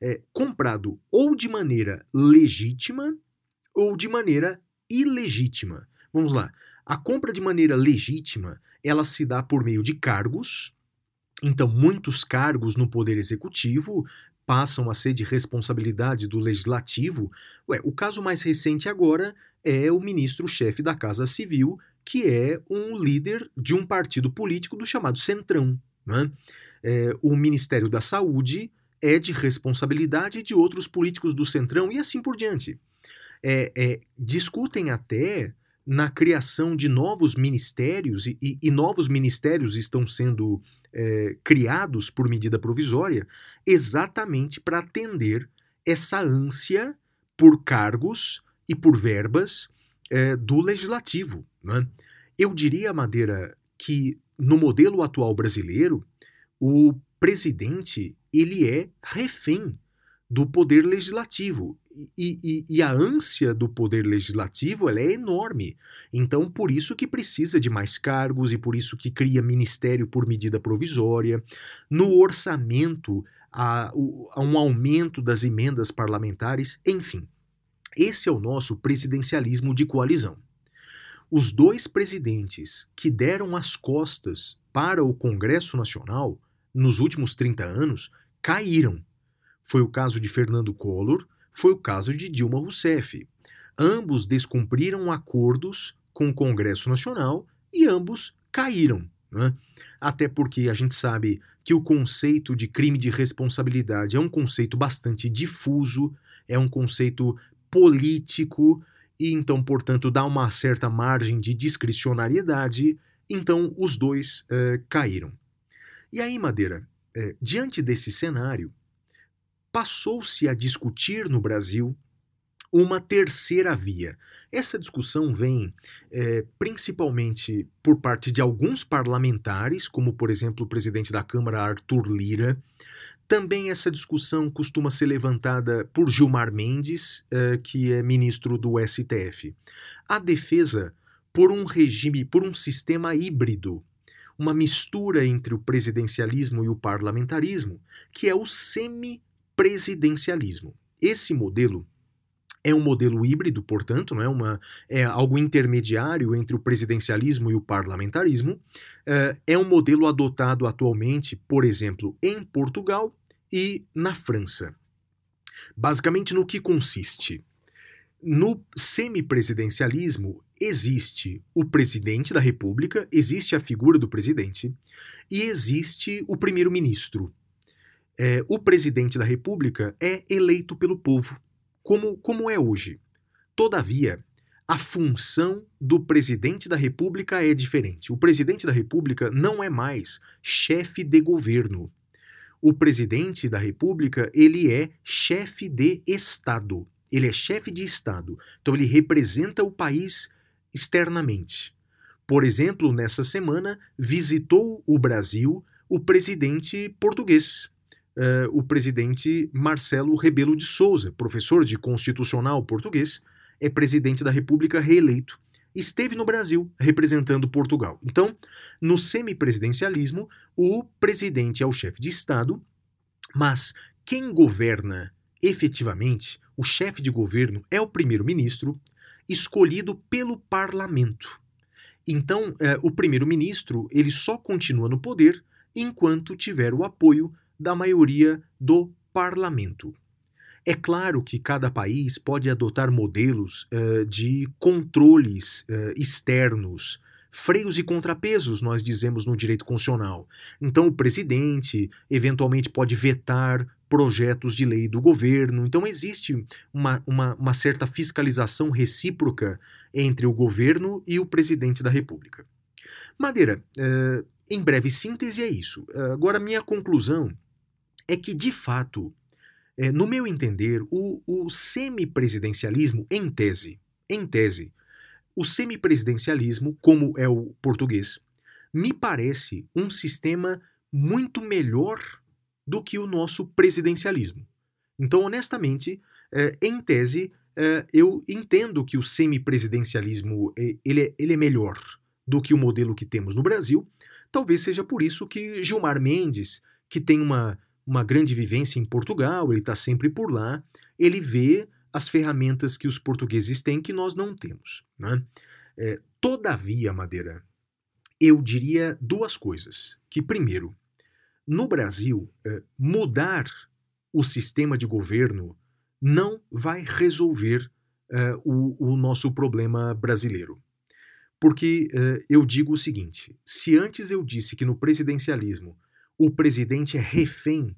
É, comprado ou de maneira legítima ou de maneira ilegítima. Vamos lá. A compra de maneira legítima, ela se dá por meio de cargos. Então, muitos cargos no poder executivo passam a ser de responsabilidade do legislativo. Ué, o caso mais recente agora é o ministro-chefe da Casa Civil, que é um líder de um partido político do chamado Centrão. Né? É, o Ministério da Saúde é de responsabilidade de outros políticos do Centrão e assim por diante. É, é, discutem até na criação de novos ministérios, e, e, e novos ministérios estão sendo é, criados por medida provisória, exatamente para atender essa ânsia por cargos e por verbas é, do legislativo. Né? Eu diria, Madeira, que no modelo atual brasileiro, o presidente ele é refém do poder legislativo. E, e, e, a ânsia do poder legislativo ela é enorme. Então, por isso que precisa de mais cargos e por isso que cria ministério por medida provisória. No orçamento, há, há um aumento das emendas parlamentares, enfim. Esse é o nosso presidencialismo de coalizão. Os dois presidentes que deram as costas para o Congresso Nacional nos últimos 30 anos caíram. Foi o caso de Fernando Collor, foi o caso de Dilma Rousseff. Ambos descumpriram acordos com o Congresso Nacional e ambos caíram. Né? Até porque a gente sabe que o conceito de crime de responsabilidade é um conceito bastante difuso, é um conceito político e então, portanto, dá uma certa margem de discricionariedade. Então, os dois eh, caíram. E aí, Madeira, eh, diante desse cenário, passou-se a discutir no Brasil uma terceira via. Essa discussão vem é, principalmente por parte de alguns parlamentares, como por exemplo o presidente da Câmara Arthur Lira, também essa discussão costuma ser levantada por Gilmar Mendes, eh, que é ministro do STF. A defesa por um regime, por um sistema híbrido, uma mistura entre o presidencialismo e o parlamentarismo, que é o semipresidencialismo. Esse modelo é um modelo híbrido, portanto, não é, uma, é algo intermediário entre o presidencialismo e o parlamentarismo. Eh, é um modelo adotado atualmente, por exemplo, em Portugal e na França. Basicamente, no que consiste? No semipresidencialismo, existe o presidente da República, existe a figura do presidente e existe o primeiro-ministro. É, o presidente da República é eleito pelo povo, como, como é hoje. Todavia, a função do presidente da República é diferente. O presidente da República não é mais chefe de governo o presidente da República, ele é chefe de Estado. Ele é chefe de Estado. Então ele representa o país externamente. Por exemplo, nessa semana visitou o Brasil o presidente português, uh, o presidente Marcelo Rebelo de Souza, professor de constitucional português, é presidente da República reeleito esteve no Brasil representando Portugal. Então, no semipresidencialismo, o presidente é o chefe de Estado, mas quem governa efetivamente, o chefe de governo, é o primeiro-ministro, escolhido pelo parlamento. Então, eh, o primeiro-ministro ele só continua no poder enquanto tiver o apoio da maioria do parlamento. É claro que cada país pode adotar modelos uh, de controles uh, externos, freios e contrapesos, nós dizemos no direito constitucional. Então, o presidente eventualmente pode vetar projetos de lei do governo. Então, existe uma, uma, uma certa fiscalização recíproca entre o governo e o presidente da República. Madeira, uh, em breve síntese, é isso. agora, minha conclusão é que, de fato, é, no meu entender, o, o semipresidencialismo, em tese, em tese, o semipresidencialismo, como é o português, me parece um sistema muito melhor do que o nosso presidencialismo. Então, honestamente, é, em tese, é, eu entendo que o semipresidencialismo é, ele, é, ele é melhor do que o modelo que temos no Brasil. Talvez seja por isso que Gilmar Mendes, que tem uma uma grande vivência em Portugal, ele está sempre por lá, ele vê as ferramentas que os portugueses têm que nós não temos. Né? É, todavia, Madeira, eu diria duas coisas. Que, primeiro, no Brasil, é, mudar o sistema de governo não vai resolver é, o, o nosso problema brasileiro. Porque eh, eu digo o seguinte: se antes eu disse que no presidencialismo o presidente é refém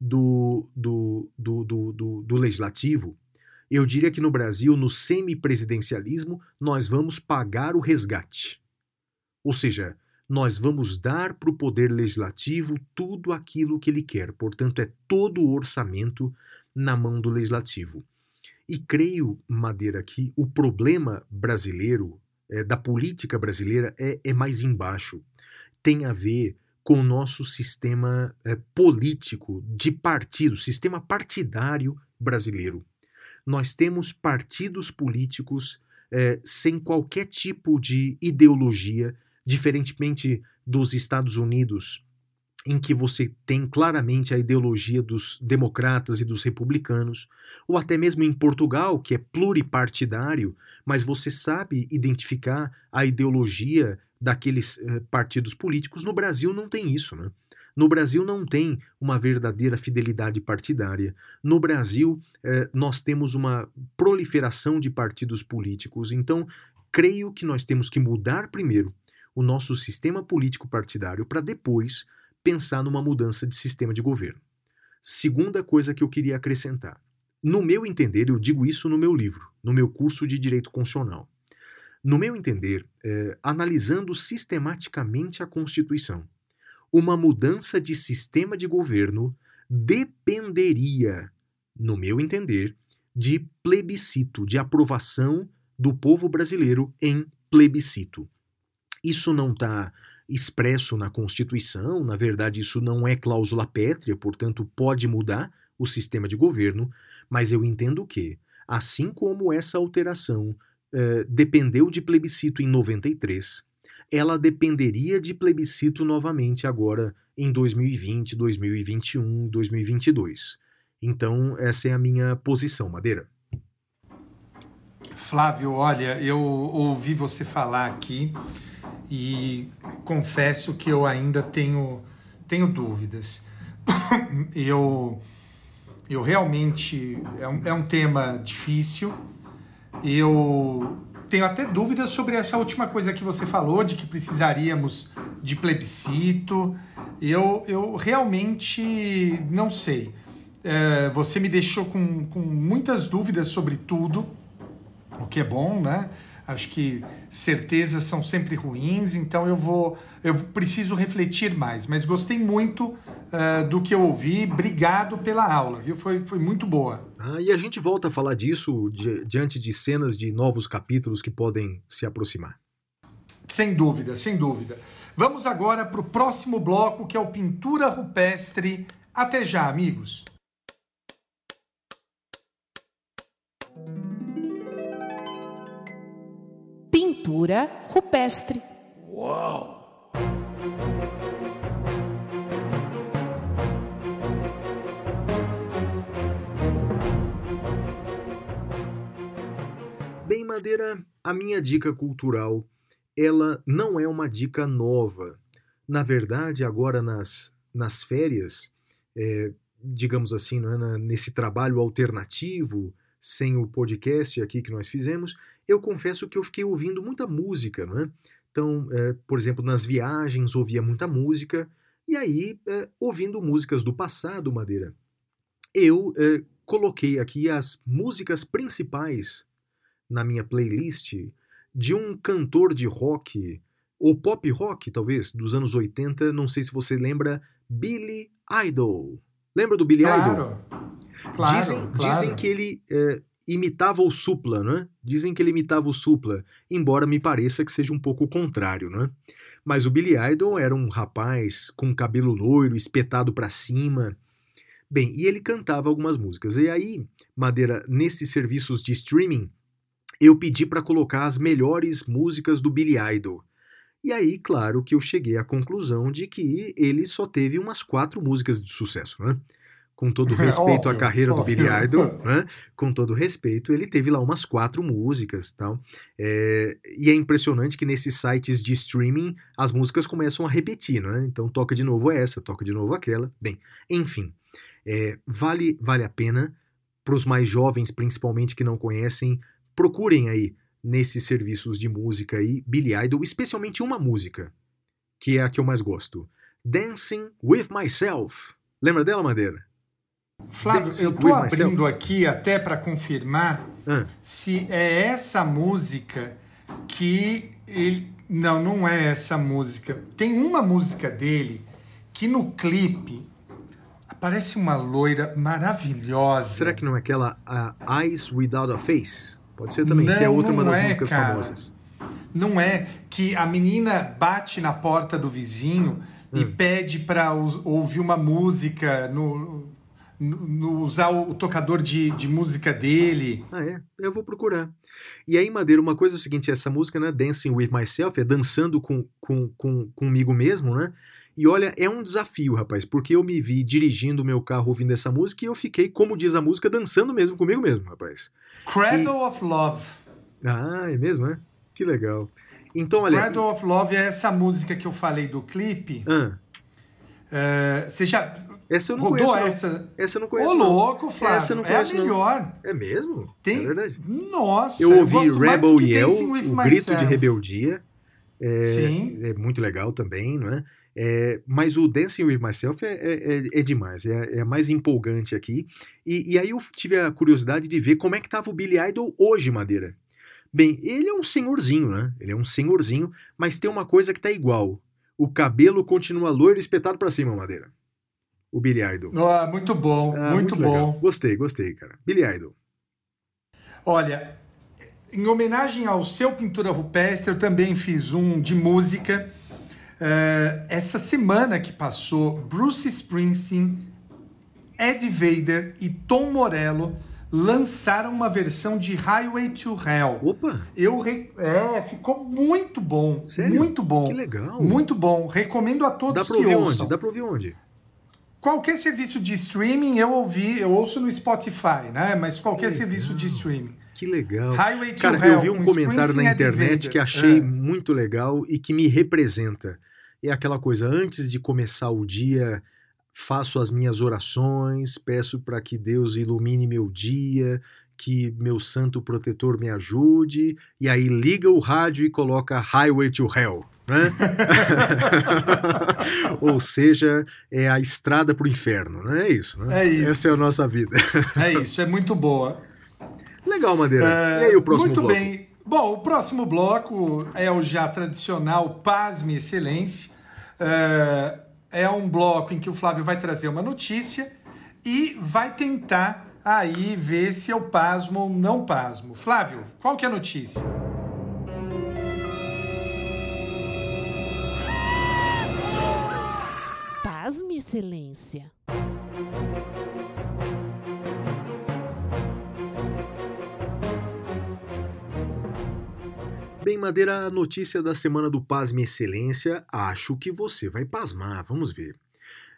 do, do, do, do, do, do legislativo, eu diria que no Brasil, no semipresidencialismo, nós vamos pagar o resgate. Ou seja, nós vamos dar para o poder legislativo tudo aquilo que ele quer. Portanto, é todo o orçamento na mão do legislativo. E creio, Madeira, que o problema brasileiro, é, da política brasileira, é, é, mais embaixo. Tem a ver com o nosso sistema é, político de partido, sistema partidário brasileiro. Nós temos partidos políticos é, sem qualquer tipo de ideologia, diferentemente dos Estados Unidos, em que você tem claramente a ideologia dos democratas e dos republicanos, ou até mesmo em Portugal, que é pluripartidário, mas você sabe identificar a ideologia daqueles eh, partidos políticos. No Brasil não tem isso, né? No Brasil não tem uma verdadeira fidelidade partidária. No Brasil, eh, nós temos uma proliferação de partidos políticos. Então, creio que nós temos que mudar primeiro o nosso sistema político partidário para depois pensar numa mudança de sistema de governo. Segunda coisa que eu queria acrescentar. No meu entender, eu digo isso no meu livro, no meu curso de Direito Constitucional. No meu entender, é, analisando sistematicamente a Constituição, uma mudança de sistema de governo dependeria, no meu entender, de plebiscito, de aprovação do povo brasileiro em plebiscito. Isso não está expresso na Constituição, na verdade, isso não é cláusula pétrea, portanto, pode mudar o sistema de governo, mas eu entendo que, assim como essa alteração eh, dependeu de plebiscito em 93, ela dependeria de plebiscito novamente agora em 2020, 2021, 2022. Então, essa é a minha posição, Madeira. Flávio, olha, eu ouvi você falar aqui e confesso que eu ainda tenho, tenho dúvidas. Eu, eu realmente. É um, é um tema difícil. Eu tenho até dúvidas sobre essa última coisa que você falou, de que precisaríamos de plebiscito. Eu, eu realmente não sei. É, você me deixou com, com muitas dúvidas sobre tudo, o que é bom, né? Acho que certezas são sempre ruins, então eu vou, eu preciso refletir mais. Mas gostei muito uh, do que eu ouvi. Obrigado pela aula, viu? Foi, foi muito boa. Ah, e a gente volta a falar disso di diante de cenas de novos capítulos que podem se aproximar. Sem dúvida, sem dúvida. Vamos agora para o próximo bloco, que é o Pintura Rupestre. Até já, amigos! Pintura rupestre. Uau! Bem, Madeira, a minha dica cultural, ela não é uma dica nova. Na verdade, agora nas, nas férias, é, digamos assim, é, nesse trabalho alternativo, sem o podcast aqui que nós fizemos, eu confesso que eu fiquei ouvindo muita música, não é? Então, é, por exemplo, nas viagens ouvia muita música, e aí, é, ouvindo músicas do passado, Madeira, eu é, coloquei aqui as músicas principais na minha playlist de um cantor de rock, ou pop rock, talvez, dos anos 80, não sei se você lembra, Billy Idol. Lembra do Billy claro, Idol? Claro, dizem, claro. dizem que ele é, imitava o Supla, né? Dizem que ele imitava o Supla, embora me pareça que seja um pouco o contrário, né? Mas o Billy Idol era um rapaz com cabelo loiro, espetado para cima. Bem, e ele cantava algumas músicas. E aí, Madeira, nesses serviços de streaming, eu pedi para colocar as melhores músicas do Billy Idol. E aí, claro que eu cheguei à conclusão de que ele só teve umas quatro músicas de sucesso, né? Com todo respeito à Óbvio, carreira do. Billy Idol, né? com todo respeito, ele teve lá umas quatro músicas tal. É, e é impressionante que nesses sites de streaming as músicas começam a repetir, né? Então toca de novo essa, toca de novo aquela. Bem, enfim, é, vale, vale a pena para os mais jovens, principalmente que não conhecem, procurem aí nesses serviços de música aí, Billy Idol, especialmente uma música, que é a que eu mais gosto. Dancing with Myself. Lembra dela, Madeira? Flávio, eu tô with abrindo aqui até para confirmar Ah, se é essa música que ele. Não, não é essa música. Tem uma música dele que no clipe aparece uma loira maravilhosa. será que não é aquela a Eyes Without a Face? Pode ser também, que é Não, outra uma não das é, músicas cara. famosas. Não é que a menina bate na porta do vizinho e Hum. pede para ouvir uma música no, no- no- usar o, tocador de, de música dele. Ah, é? Eu vou procurar. E aí, Madeira, uma coisa é o seguinte, essa música, né, Dancing With Myself, é dançando com, com, com, comigo mesmo, né? E olha, é um desafio, rapaz, porque eu me vi dirigindo o meu carro ouvindo essa música e eu fiquei, como diz a música, dançando mesmo comigo mesmo, rapaz. Cradle of Love. Ah, é mesmo, é? Que legal. Então, olha... Cradle of Love é essa música que eu falei do clipe. Ah, É, você já essa eu não rodou conheço, não. essa? Essa eu não Ô, conheço, não. louco, Flávio. Essa eu não é a conheço, não. melhor. É mesmo? Tem... É verdade. Nossa, Eu ouvi do Rebel Yell, o grito de rebeldia. É, Sim. é muito legal também, não é? É, mas o Dancing With Myself é, é, é- é demais, é, é mais empolgante aqui. E, e aí eu tive a curiosidade de ver como é que tava o Billy Idol hoje, Madeira. Bem, ele é um senhorzinho, né? Ele é um senhorzinho, mas tem uma coisa que tá igual. O cabelo continua loiro e espetado pra cima, Madeira. O Billy Idol. Ah, muito bom, Ah, muito, legal. bom. Gostei, gostei, cara. Billy Idol. Olha, em homenagem ao seu pintura rupestre, eu também fiz um de música. Eh, essa semana que passou, Bruce Springsteen, Ed Vader e Tom Morello lançaram uma versão de Highway to Hell. Opa, Eu re... é, ficou muito bom, Sério? muito bom, que legal. muito bom. Recomendo a Dá todos pra que ouvir ouçam. onde? Dá pra ouvir onde? Qualquer serviço de streaming eu ouvi, eu ouço no Spotify, né? Mas qualquer Legal. serviço de streaming. Que legal. Highway to Cara, Hell. eu vi um com comentário na internet que achei É. muito legal e que me representa. É aquela coisa, antes de começar o dia, faço as minhas orações, peço para que Deus ilumine meu dia, que meu santo protetor me ajude, e aí liga o rádio e coloca Highway to Hell, né? Ou seja, é a estrada pro inferno, não é isso, né? É isso. Essa é a nossa vida. É isso, é muito boa. Legal, Madeira. É, e aí o próximo muito bloco? bem. Bom, o próximo bloco é o já tradicional Pasme Excelência. É, é um bloco em que o Flávio vai trazer uma notícia e vai tentar aí ver se eu pasmo ou não pasmo. Flávio, qual que é a notícia? Pasme, excelência. Bem, Madeira, a notícia da semana do Pasme Excelência, acho que você vai pasmar, vamos ver.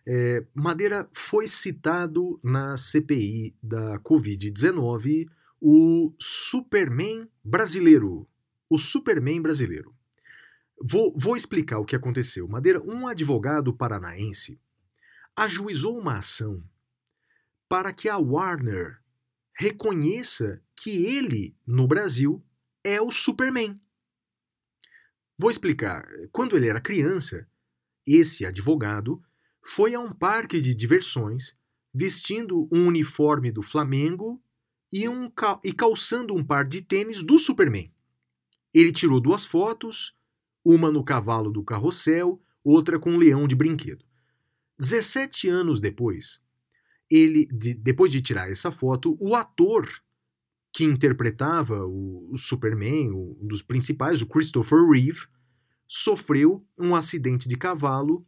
É, Madeira foi citado na CPI da Covid-19 o Superman brasileiro. O Superman brasileiro. Vou, vou explicar o que aconteceu. Madeira, um advogado paranaense ajuizou uma ação para que a Warner reconheça que ele, no Brasil, é o Superman. Vou explicar. Quando ele era criança, esse advogado foi a um parque de diversões vestindo um uniforme do Flamengo e, um, e calçando um par de tênis do Superman. Ele tirou duas fotos, uma no cavalo do carrossel, outra com um leão de brinquedo. 17 anos depois, ele, de- depois de tirar essa foto, o ator que interpretava o, o Superman, o- um dos principais, o Christopher Reeve, sofreu um acidente de cavalo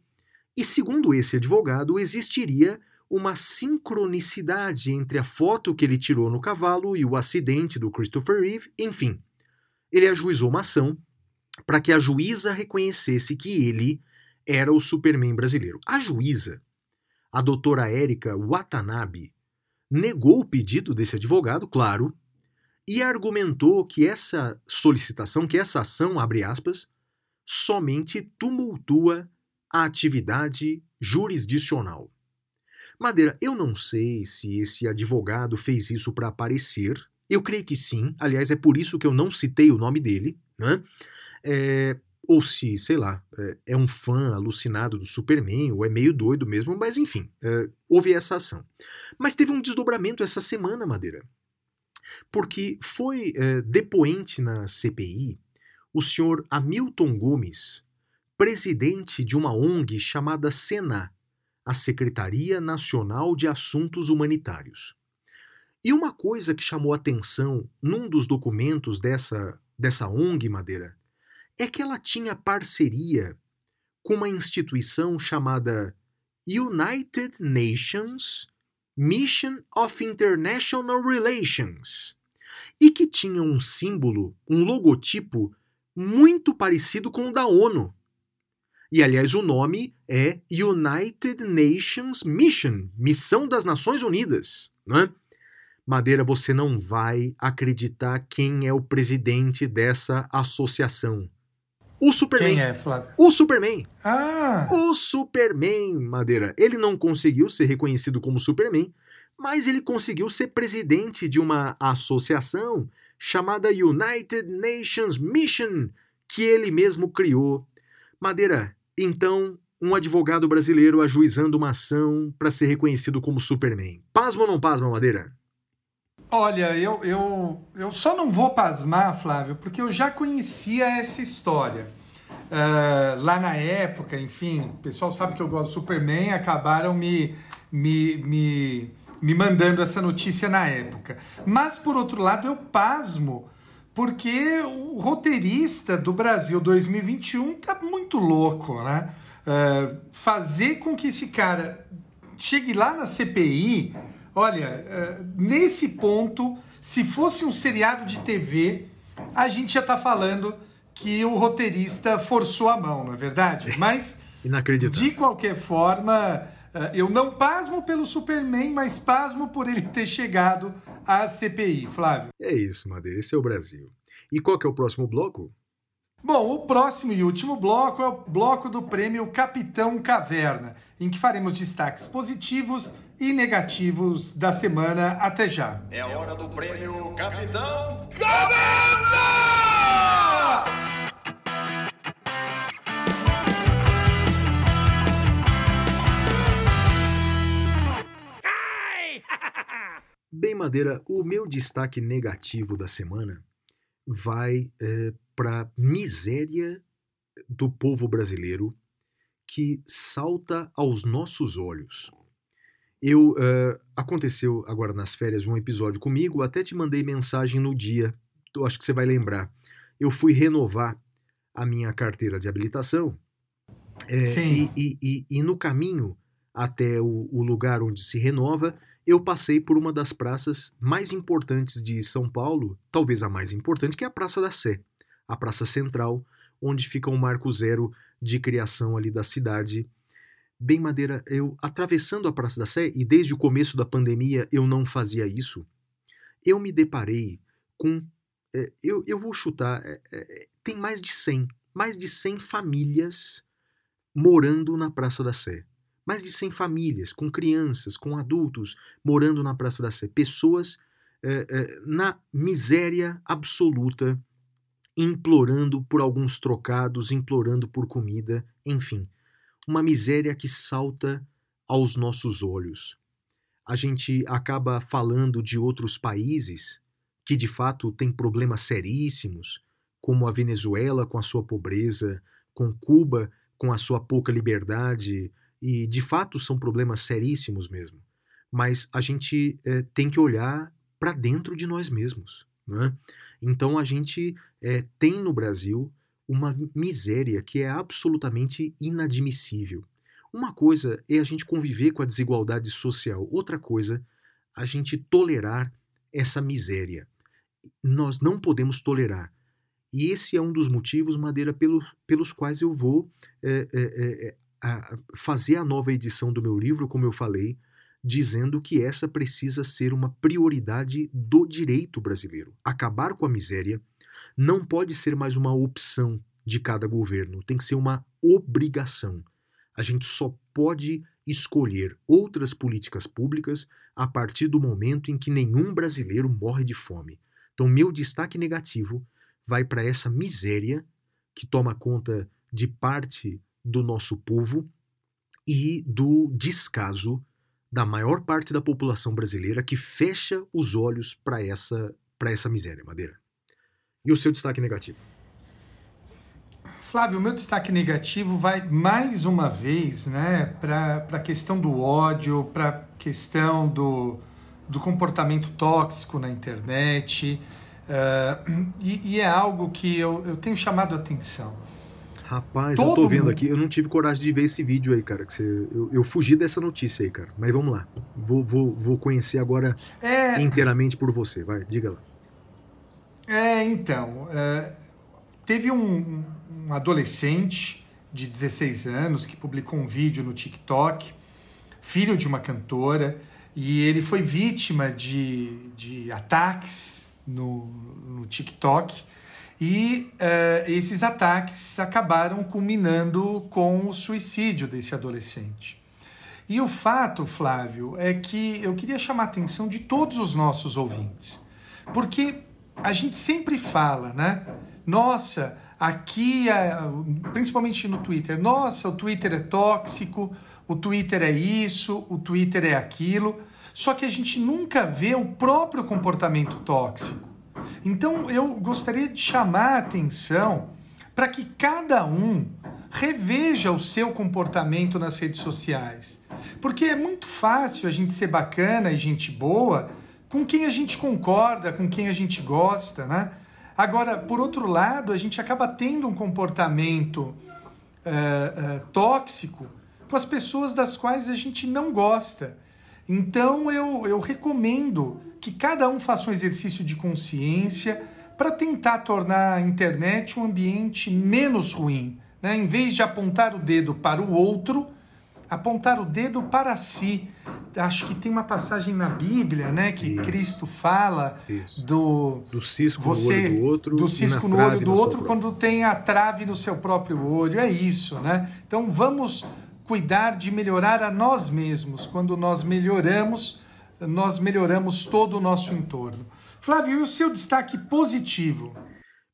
e, segundo esse advogado, existiria uma sincronicidade entre a foto que ele tirou no cavalo e o acidente do Christopher Reeve. Enfim, ele ajuizou uma ação para que a juíza reconhecesse que ele era o Superman brasileiro. A juíza, a doutora Érica Watanabe, negou o pedido desse advogado, claro, e argumentou que essa solicitação, que essa ação, abre aspas, somente tumultua a atividade jurisdicional. Madeira, eu não sei se esse advogado fez isso para aparecer, Eu creio que sim. Aliás, é por isso que eu não citei o nome dele, né? É, ou se, sei lá, é, é um fã alucinado do Superman, ou é meio doido mesmo, mas enfim, é, houve essa ação. Mas teve um desdobramento essa semana, Madeira. Porque foi é, depoente na CPI o senhor Hamilton Gomes, presidente de uma ONG chamada SENA, a Secretaria Nacional de Assuntos Humanitários. E uma coisa que chamou atenção num dos documentos dessa, dessa ONG Madeira é que ela tinha parceria com uma instituição chamada United Nations Mission of International Relations e que tinha um símbolo, um logotipo muito parecido com o da ONU. E aliás, o nome é United Nations Mission, Missão das Nações Unidas, né? Madeira, você não vai acreditar quem é o presidente dessa associação. O Superman. Quem é, Flávio? O Superman. Ah, O Superman, Madeira. Ele não conseguiu ser reconhecido como Superman, mas ele conseguiu ser presidente de uma associação chamada United Nations Mission, que ele mesmo criou. Madeira, então, um advogado brasileiro ajuizando uma ação para ser reconhecido como Superman. Pasma ou não pasma, Madeira? Olha, eu, eu, eu só não vou pasmar, Flávio, porque eu já conhecia essa história. Ah, lá na época, enfim, o pessoal sabe que eu gosto do Superman, acabaram me, me, me, me mandando essa notícia na época. Mas, por outro lado, eu pasmo, porque o roteirista do Brasil 2021 tá muito louco, né? Ah, fazer com que esse cara chegue lá na CPI, olha, ah, nesse ponto, se fosse um seriado de TV, a gente já tá falando que o roteirista forçou a mão, não é verdade? Mas, de qualquer forma, eh, eu não pasmo pelo Superman, mas pasmo por ele ter chegado à CPI, Flávio. É isso, Madeira. Esse é o Brasil. E qual que é o próximo bloco? Bom, o próximo e último bloco é o bloco do prêmio Capitão Caverna, em que faremos destaques positivos e negativos da semana. Até já. É a hora do prêmio Capitão Bem, Madeira, o meu destaque negativo da semana vai para miséria do povo brasileiro que salta aos nossos olhos. Eu eh, aconteceu agora nas férias um episódio comigo, até te mandei mensagem no dia. Eu acho que você vai lembrar. Eu fui renovar a minha carteira de habilitação é, Sim. E, e- e- e no caminho até o, o lugar onde se renova, eu passei por uma das praças mais importantes de São Paulo, talvez a mais importante, que é a Praça da Sé, a Praça Central, onde fica o marco zero de criação ali da cidade. Bem, Madeira, eu atravessando a Praça da Sé, e desde o começo da pandemia eu não fazia isso, eu me deparei com. é, eu, eu vou chutar, é, é, tem mais de 100, mais de 100 famílias morando na Praça da Sé. Mais de 100 famílias, com crianças, com adultos, morando na Praça da Sé. Pessoas é, é, na miséria absoluta, implorando por alguns trocados, implorando por comida, enfim. Uma miséria que salta aos nossos olhos. A gente acaba falando de outros países que de fato têm problemas seríssimos, como a Venezuela com a sua pobreza, com Cuba com a sua pouca liberdade, e de fato são problemas seríssimos mesmo. Mas a gente eh, tem que olhar para dentro de nós mesmos. Né? Então a gente eh, tem no Brasil uma miséria que é absolutamente inadmissível. Uma coisa é a gente conviver com a desigualdade social, outra coisa, a gente tolerar essa miséria. Nós não podemos tolerar. E esse é um dos motivos, Madeira, pelo, pelos quais eu vou é, é, é, a- fazer a nova edição do meu livro, como eu falei, dizendo que essa precisa ser uma prioridade do direito brasileiro. Acabar com a miséria não pode ser mais uma opção de cada governo, tem que ser uma obrigação. A gente só pode escolher outras políticas públicas a partir do momento em que nenhum brasileiro morre de fome. Então, meu destaque negativo vai para essa miséria que toma conta de parte do nosso povo e do descaso da maior parte da população brasileira que fecha os olhos para essa, essa miséria, Madeira. E o seu destaque negativo? Flávio, o meu destaque negativo vai mais uma vez né, para a questão do ódio, para a questão do, do comportamento tóxico na internet. uh, e, e é algo que eu, eu tenho chamado a atenção. Rapaz, eu Todo tô vendo mundo. aqui, eu não tive coragem de ver esse vídeo aí, cara. Que você, eu, eu fugi dessa notícia aí, cara. Mas vamos lá. Vou, vou, vou conhecer agora É, inteiramente por você. Vai, diga lá. É, então, é, teve um, um adolescente de 16 anos que publicou um vídeo no TikTok, filho de uma cantora, e ele foi vítima de, de ataques no, no TikTok. E é, esses ataques acabaram culminando com o suicídio desse adolescente. E o fato, Flávio, é que eu queria chamar a atenção de todos os nossos ouvintes. Porque a gente sempre fala, né? Nossa, aqui, é- principalmente no Twitter, nossa, o Twitter é tóxico, o Twitter é isso, o Twitter é aquilo. Só que a gente nunca vê o próprio comportamento tóxico. Então eu gostaria de chamar a atenção para que cada um reveja o seu comportamento nas redes sociais. Porque é muito fácil a gente ser bacana e gente boa com quem a gente concorda, com quem a gente gosta, né? Agora, por outro lado, a gente acaba tendo um comportamento eh, eh, tóxico com as pessoas das quais a gente não gosta. Então, eu, eu recomendo que cada um faça um exercício de consciência para tentar tornar a internet um ambiente menos ruim. Né? Em vez de apontar o dedo para o outro, apontar o dedo para si. Acho que tem uma passagem na Bíblia, né, que Isso. Cristo fala Isso. do Do cisco você no olho do outro. do cisco no olho do outro quando tem a trave no seu próprio olho. É isso, né? Então vamos cuidar de melhorar a nós mesmos. Quando nós melhoramos, nós melhoramos todo o nosso entorno. Flávio, e o seu destaque positivo?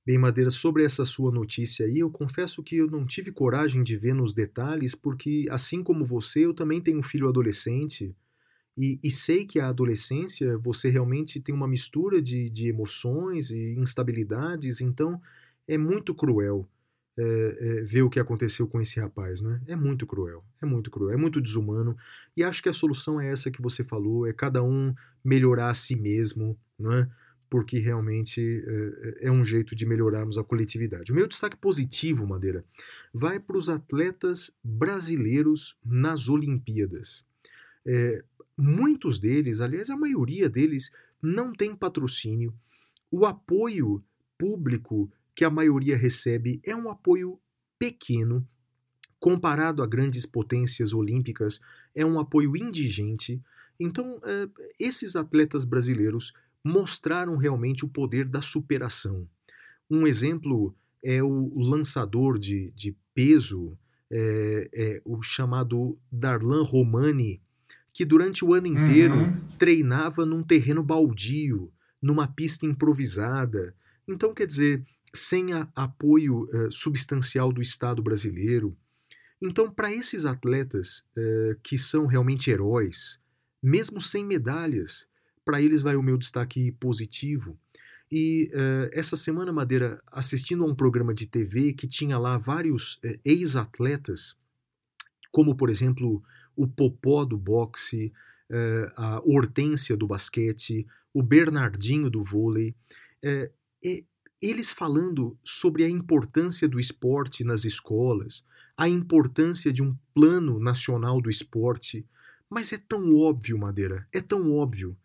Bem, Madeira, sobre essa sua notícia aí, eu confesso que eu não tive coragem de ver nos detalhes, porque, assim como você, eu também tenho um filho adolescente e, e sei que a adolescência você realmente tem uma mistura de, de emoções e instabilidades, então é muito cruel é, é, ver o que aconteceu com esse rapaz, né? É muito cruel, é muito cruel, é muito desumano e acho que a solução é essa que você falou, é cada um melhorar a si mesmo, né? porque realmente é, é um jeito de melhorarmos a coletividade. O meu destaque positivo, Madeira, vai para os atletas brasileiros nas Olimpíadas. É, muitos deles, aliás, a maioria deles, não tem patrocínio. O apoio público que a maioria recebe é um apoio pequeno. Comparado a grandes potências olímpicas, é um apoio indigente. Então, é, esses atletas brasileiros mostraram realmente o poder da superação. Um exemplo é o lançador de, de peso, é, é o chamado Darlan Romani, que durante o ano inteiro Uhum. treinava num terreno baldio, numa pista improvisada. Então, quer dizer, sem a- apoio eh, substancial do Estado brasileiro. Então, para esses atletas eh, que são realmente heróis, mesmo sem medalhas, para eles vai o meu destaque positivo. E eh, essa semana, Madeira, assistindo a um programa de TV que tinha lá vários ex-atletas, como por exemplo o Popó do boxe, eh, a Hortência do basquete, o Bernardinho do vôlei, e- eles falando sobre a importância do esporte nas escolas, a importância de um plano nacional do esporte. Mas é tão óbvio, Madeira, é tão óbvio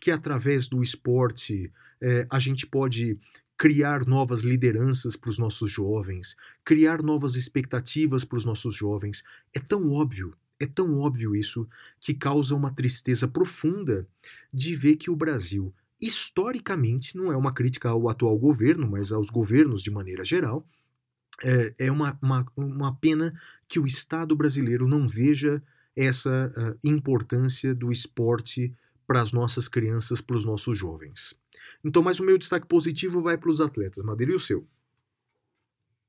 que através do esporte eh, a gente pode criar novas lideranças para os nossos jovens, criar novas expectativas para os nossos jovens. É tão óbvio, é tão óbvio isso que causa uma tristeza profunda de ver que o Brasil, historicamente, não é uma crítica ao atual governo, mas aos governos de maneira geral, é, é uma, uma, uma pena que o Estado brasileiro não veja essa ah, importância do esporte para as nossas crianças, para os nossos jovens. Então, mais o meu destaque positivo vai para os atletas. Madeira, e o seu?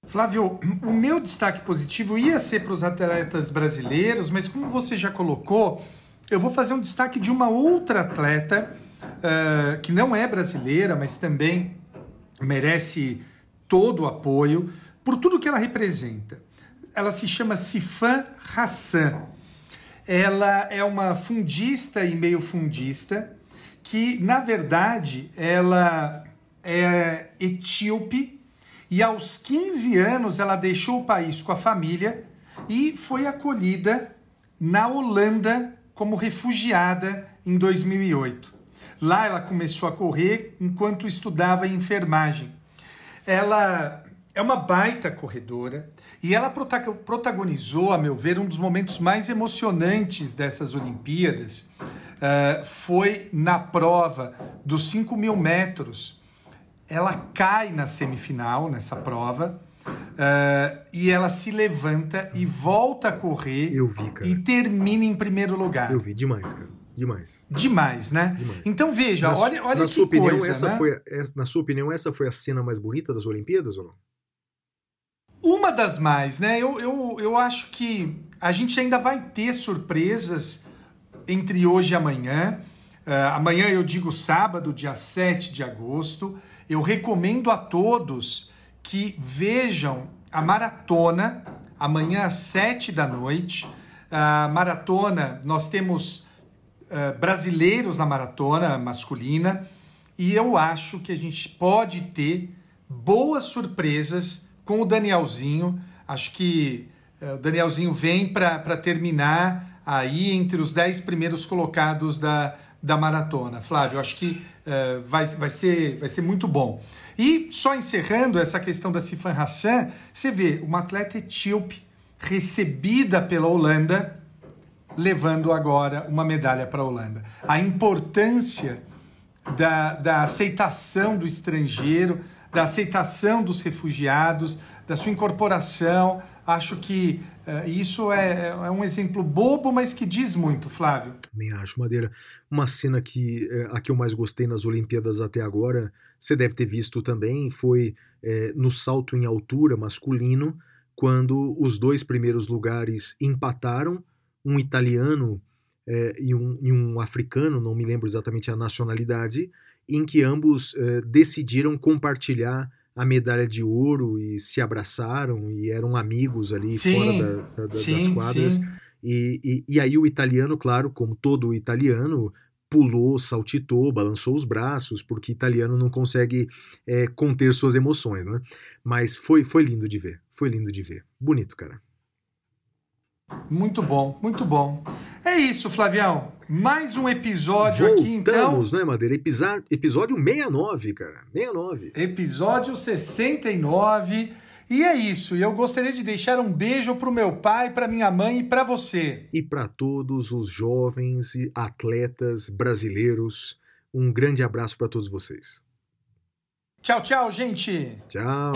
Flávio, o meu destaque positivo ia ser para os atletas brasileiros, mas como você já colocou, eu vou fazer um destaque de uma outra atleta uh, que não é brasileira, mas também merece todo o apoio por tudo que ela representa. Ela se chama Sifan Hassan. Ela é uma fundista e meio fundista que, na verdade, ela é etíope e aos 15 anos ela deixou o país com a família e foi acolhida na Holanda como refugiada em 2008. Lá ela começou a correr enquanto estudava enfermagem. Ela é uma baita corredora e ela protagonizou, a meu ver, um dos momentos mais emocionantes dessas Olimpíadas. Uh, foi na prova dos 5 mil metros. Ela cai na semifinal nessa prova. Uh, e ela se levanta e volta a correr Eu vi, cara. e termina em primeiro lugar. Eu vi demais, cara. Demais. Demais, né? Demais. Então veja, na, olha, olha na que sua opinião, coisa, essa né? foi, é, na sua opinião, essa foi a cena mais bonita das Olimpíadas ou não? Uma das mais, né? Eu, eu, eu acho que a gente ainda vai ter surpresas entre hoje e amanhã. Uh, amanhã eu digo sábado, dia 7 de agosto. Eu recomendo a todos que vejam a maratona amanhã às 7 da noite. A maratona, nós temos uh, brasileiros na maratona masculina e eu acho que a gente pode ter boas surpresas com o Danielzinho. Acho que uh, o Danielzinho vem para terminar aí entre os 10 primeiros colocados da, da maratona. Flávio, acho que uh, vai, vai, ser, vai ser muito bom. E só encerrando essa questão da Sifan Hassan, você vê uma atleta etíope recebida pela Holanda, levando agora uma medalha para a Holanda. A importância da, da aceitação do estrangeiro, da aceitação dos refugiados, da sua incorporação. Acho que uh, isso é, é, um exemplo bobo, mas que diz muito, Flávio. Também acho, Madeira. Uma cena que é, a que eu mais gostei nas Olimpíadas até agora, você deve ter visto também, foi é, no salto em altura masculino, quando os dois primeiros lugares empataram, um italiano e, um, e, um, africano, não me lembro exatamente a nacionalidade, em que ambos decidiram compartilhar a medalha de ouro e se abraçaram e eram amigos ali sim, fora da, da, sim, das quadras. E, e, e, aí o italiano, claro, como todo italiano, pulou, saltitou, balançou os braços, porque italiano não consegue é, conter suas emoções, né? Mas foi, foi lindo de ver, foi lindo de ver. Bonito, cara. Muito bom, muito bom. É isso, Flavião. Mais um episódio Voltamos, aqui, então. né, Madeira? Episódio, episódio 69, cara. 69. Episódio 69. E é isso. E eu gostaria de deixar um beijo pro meu pai, pra minha mãe e pra você. E para todos os jovens e atletas brasileiros, um grande abraço para todos vocês. Tchau, tchau, gente. Tchau.